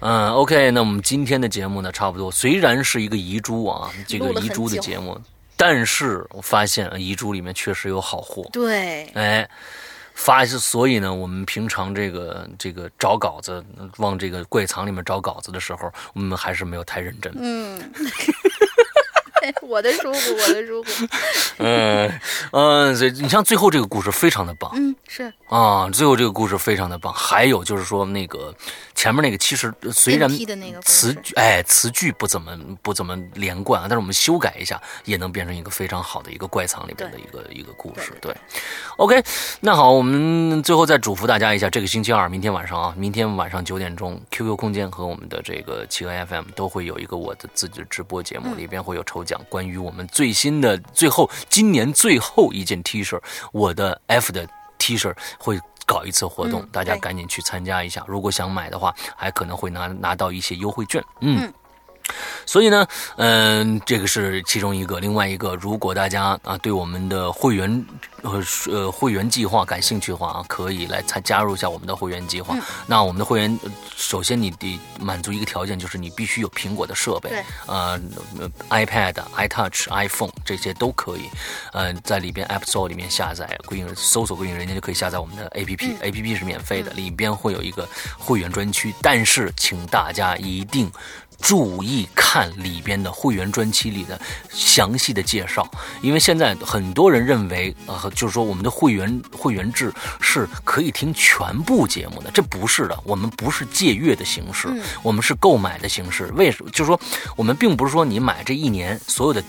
嗯，OK，那我们今天的节目呢，差不多虽然是一个遗珠啊，这个遗珠的节目，但是我发现啊遗珠里面确实有好货，对，哎。发，所以呢，我们平常这个这个找稿子，往这个柜藏里面找稿子的时候，我们还是没有太认真。嗯，我的舒服，我的舒服。嗯嗯，所以你像最后这个故事非常的棒，嗯，是啊，最后这个故事非常的棒。还有就是说，那个前面那个其实呃虽然词句哎词句不怎么不怎么连贯啊，但是我们修改一下，也能变成一个非常好的一个怪藏里边的一个一个故事。对，OK，那好，我们最后再嘱咐大家一下，这个星期二，明天晚上啊，明天晚上九点钟，QQ 空间和我们的这个企鹅 FM 都会有一个我的自己的直播节目，里边会有抽奖，关于我们最新的最后今年最后一件 T 恤，我的 F 的 T 恤会。搞一次活动，嗯大家赶紧去参加一下。如果想买的话，还可能会拿拿到一些优惠券。嗯嗯所以呢，嗯、这个是其中一个。另外一个，如果大家啊对我们的会员呃呃会员计划感兴趣的话啊，可以来参加入一下我们的会员计划。嗯那我们的会员，呃首先你得满足一个条件，就是你必须有苹果的设备对，呃呃，iPad、iTouch、iPhone 这些都可以。呃，在里边 App Store 里面下载“归隐”，搜索“归隐人家”就可以下载我们的 APP、APP 是免费的，里边会有一个会员专区，但是请大家一定。注意看里边的会员专区里的详细的介绍，因为现在很多人认为，呃，就是说我们的会员会员制是可以听全部节目的，这不是的，我们不是借阅的形式，我们是购买的形式。为什么？就是说，我们并不是说你买这一年所有的。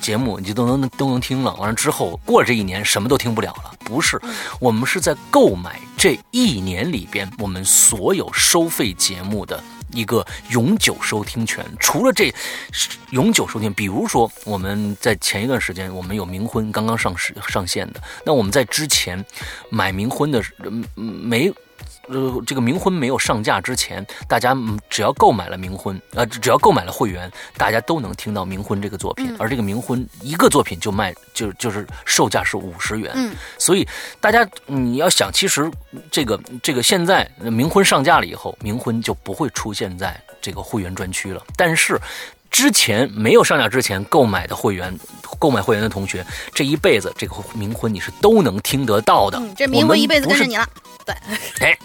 节目你就都能都能听了，完了之后过了这一年什么都听不了了，不是，我们是在购买这一年里边我们所有收费节目的一个永久收听权。除了这永久收听，比如说我们在前一段时间我们有冥婚刚刚上市上线的，那我们在之前买冥婚的嗯没。呃，这个冥婚没有上架之前，大家嗯只要购买了冥婚，呃，只要购买了会员，大家都能听到冥婚这个作品。而这个冥婚一个作品就卖就就是售价是五十元，嗯，所以大家你要想，其实这个这个现在冥婚上架了以后，冥婚就不会出现在这个会员专区了，但是。之前没有上架之前购买的会员，购买会员的同学，这一辈子这个冥婚你是都能听得到的。嗯，这冥婚一辈子跟着你了。对，哎，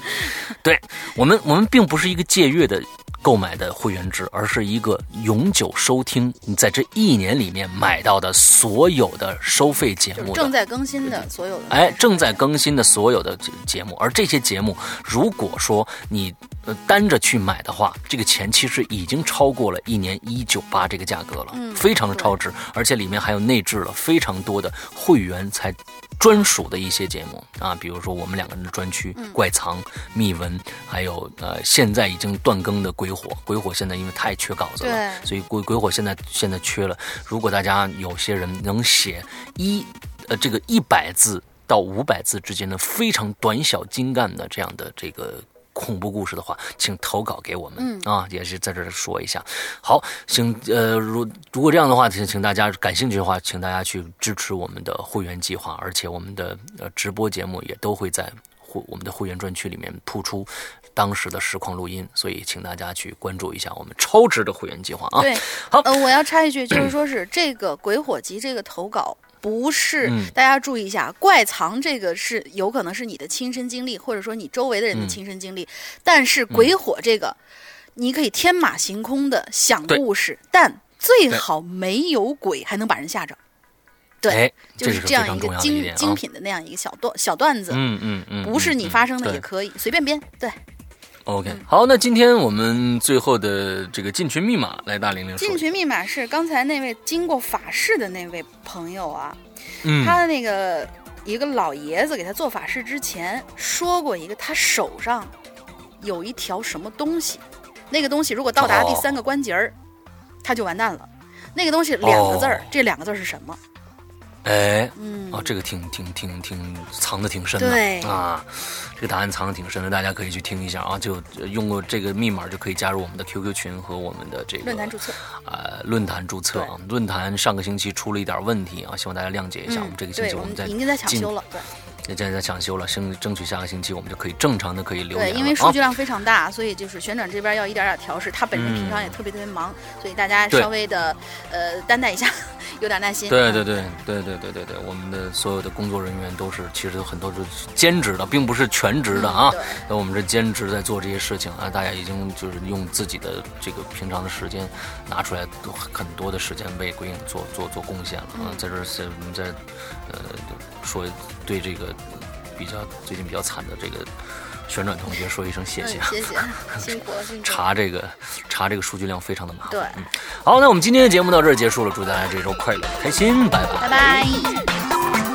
对我们，我们并不是一个借阅的购买的会员制，而是一个永久收听你在这一年里面买到的所有的收费节目正在更新的所有的，哎，正在更新的所有的节目，而这些节目，如果说你呃单着去买的话，这个钱其实已经超过了一年一九八这个价格了，嗯非常的超值，而且里面还有内置了非常多的会员才专属的一些节目啊，比如说我们两个人的专区、怪藏、秘闻，还有呃现在已经断更的鬼火，鬼火现在因为太缺稿子了，对所以鬼鬼火现在现在缺了。如果大家有些人能写一呃这个一百字到五百字之间的非常短小精干的这样的这个。恐怖故事的话，请投稿给我们、嗯啊，也是在这儿说一下。好，请呃，如如果这样的话，请请大家感兴趣的话，请大家去支持我们的会员计划，而且我们的呃直播节目也都会在会我们的会员专区里面铺出当时的实况录音，所以请大家去关注一下我们超值的会员计划啊。对，好呃，我要插一句，就是说是这个鬼火集这个投稿。不是，嗯大家注意一下，怪藏这个是有可能是你的亲身经历，或者说你周围的人的嗯亲身经历，但是鬼火这个，你可以天马行空的想故事，但最好没有鬼，还能把人吓着。对，哎，就是这样一个精。精品的那样一个小段小段子，嗯嗯嗯，不是你嗯发生的也可以随便编。对，OK，好，那今天我们最后的这个进群密码来大玲玲说。进群密码是刚才那位经过法事的那位朋友啊，嗯，他的那个一个老爷子给他做法事之前说过一个，他手上有一条什么东西，那个东西如果到达第三个关节儿，他就完蛋了。那个东西两个字儿，哦这两个字儿是什么？哎，嗯哦，这个挺挺挺挺藏的挺深的，对啊，这个答案藏的挺深的，大家可以去听一下啊，就呃用过这个密码就可以加入我们的 QQ 群和我们的这个论坛注册。呃，论坛注册啊，论坛上个星期出了一点问题啊，希望大家谅解一下。我们这个星期我们在已经在抢进修了，对也现在在抢修了，争争取下个星期我们就可以正常的可以留对，因为数据量非常大，所以就是旋转这边要一点点调试。他本身平常也特别特别忙，所以大家稍微的呃担待一下，有点耐心。嗯对对对对对对对对，我们的所有的工作人员都是，其实有很多是兼职的，并不是全职的啊那我们这兼职在做这些事情啊，大家已经就是用自己的这个平常的时间拿出来很多的时间为鬼影做做做贡献了啊。在这儿在我们在呃说对这个比较最近比较惨的这个旋转同学说一声谢谢嗯啊。，谢谢，辛苦了，辛苦。查这个查这个数据量非常的麻烦。对，好，那我们今天的节目到这儿结束了，祝大家这周快乐开心，拜拜拜拜。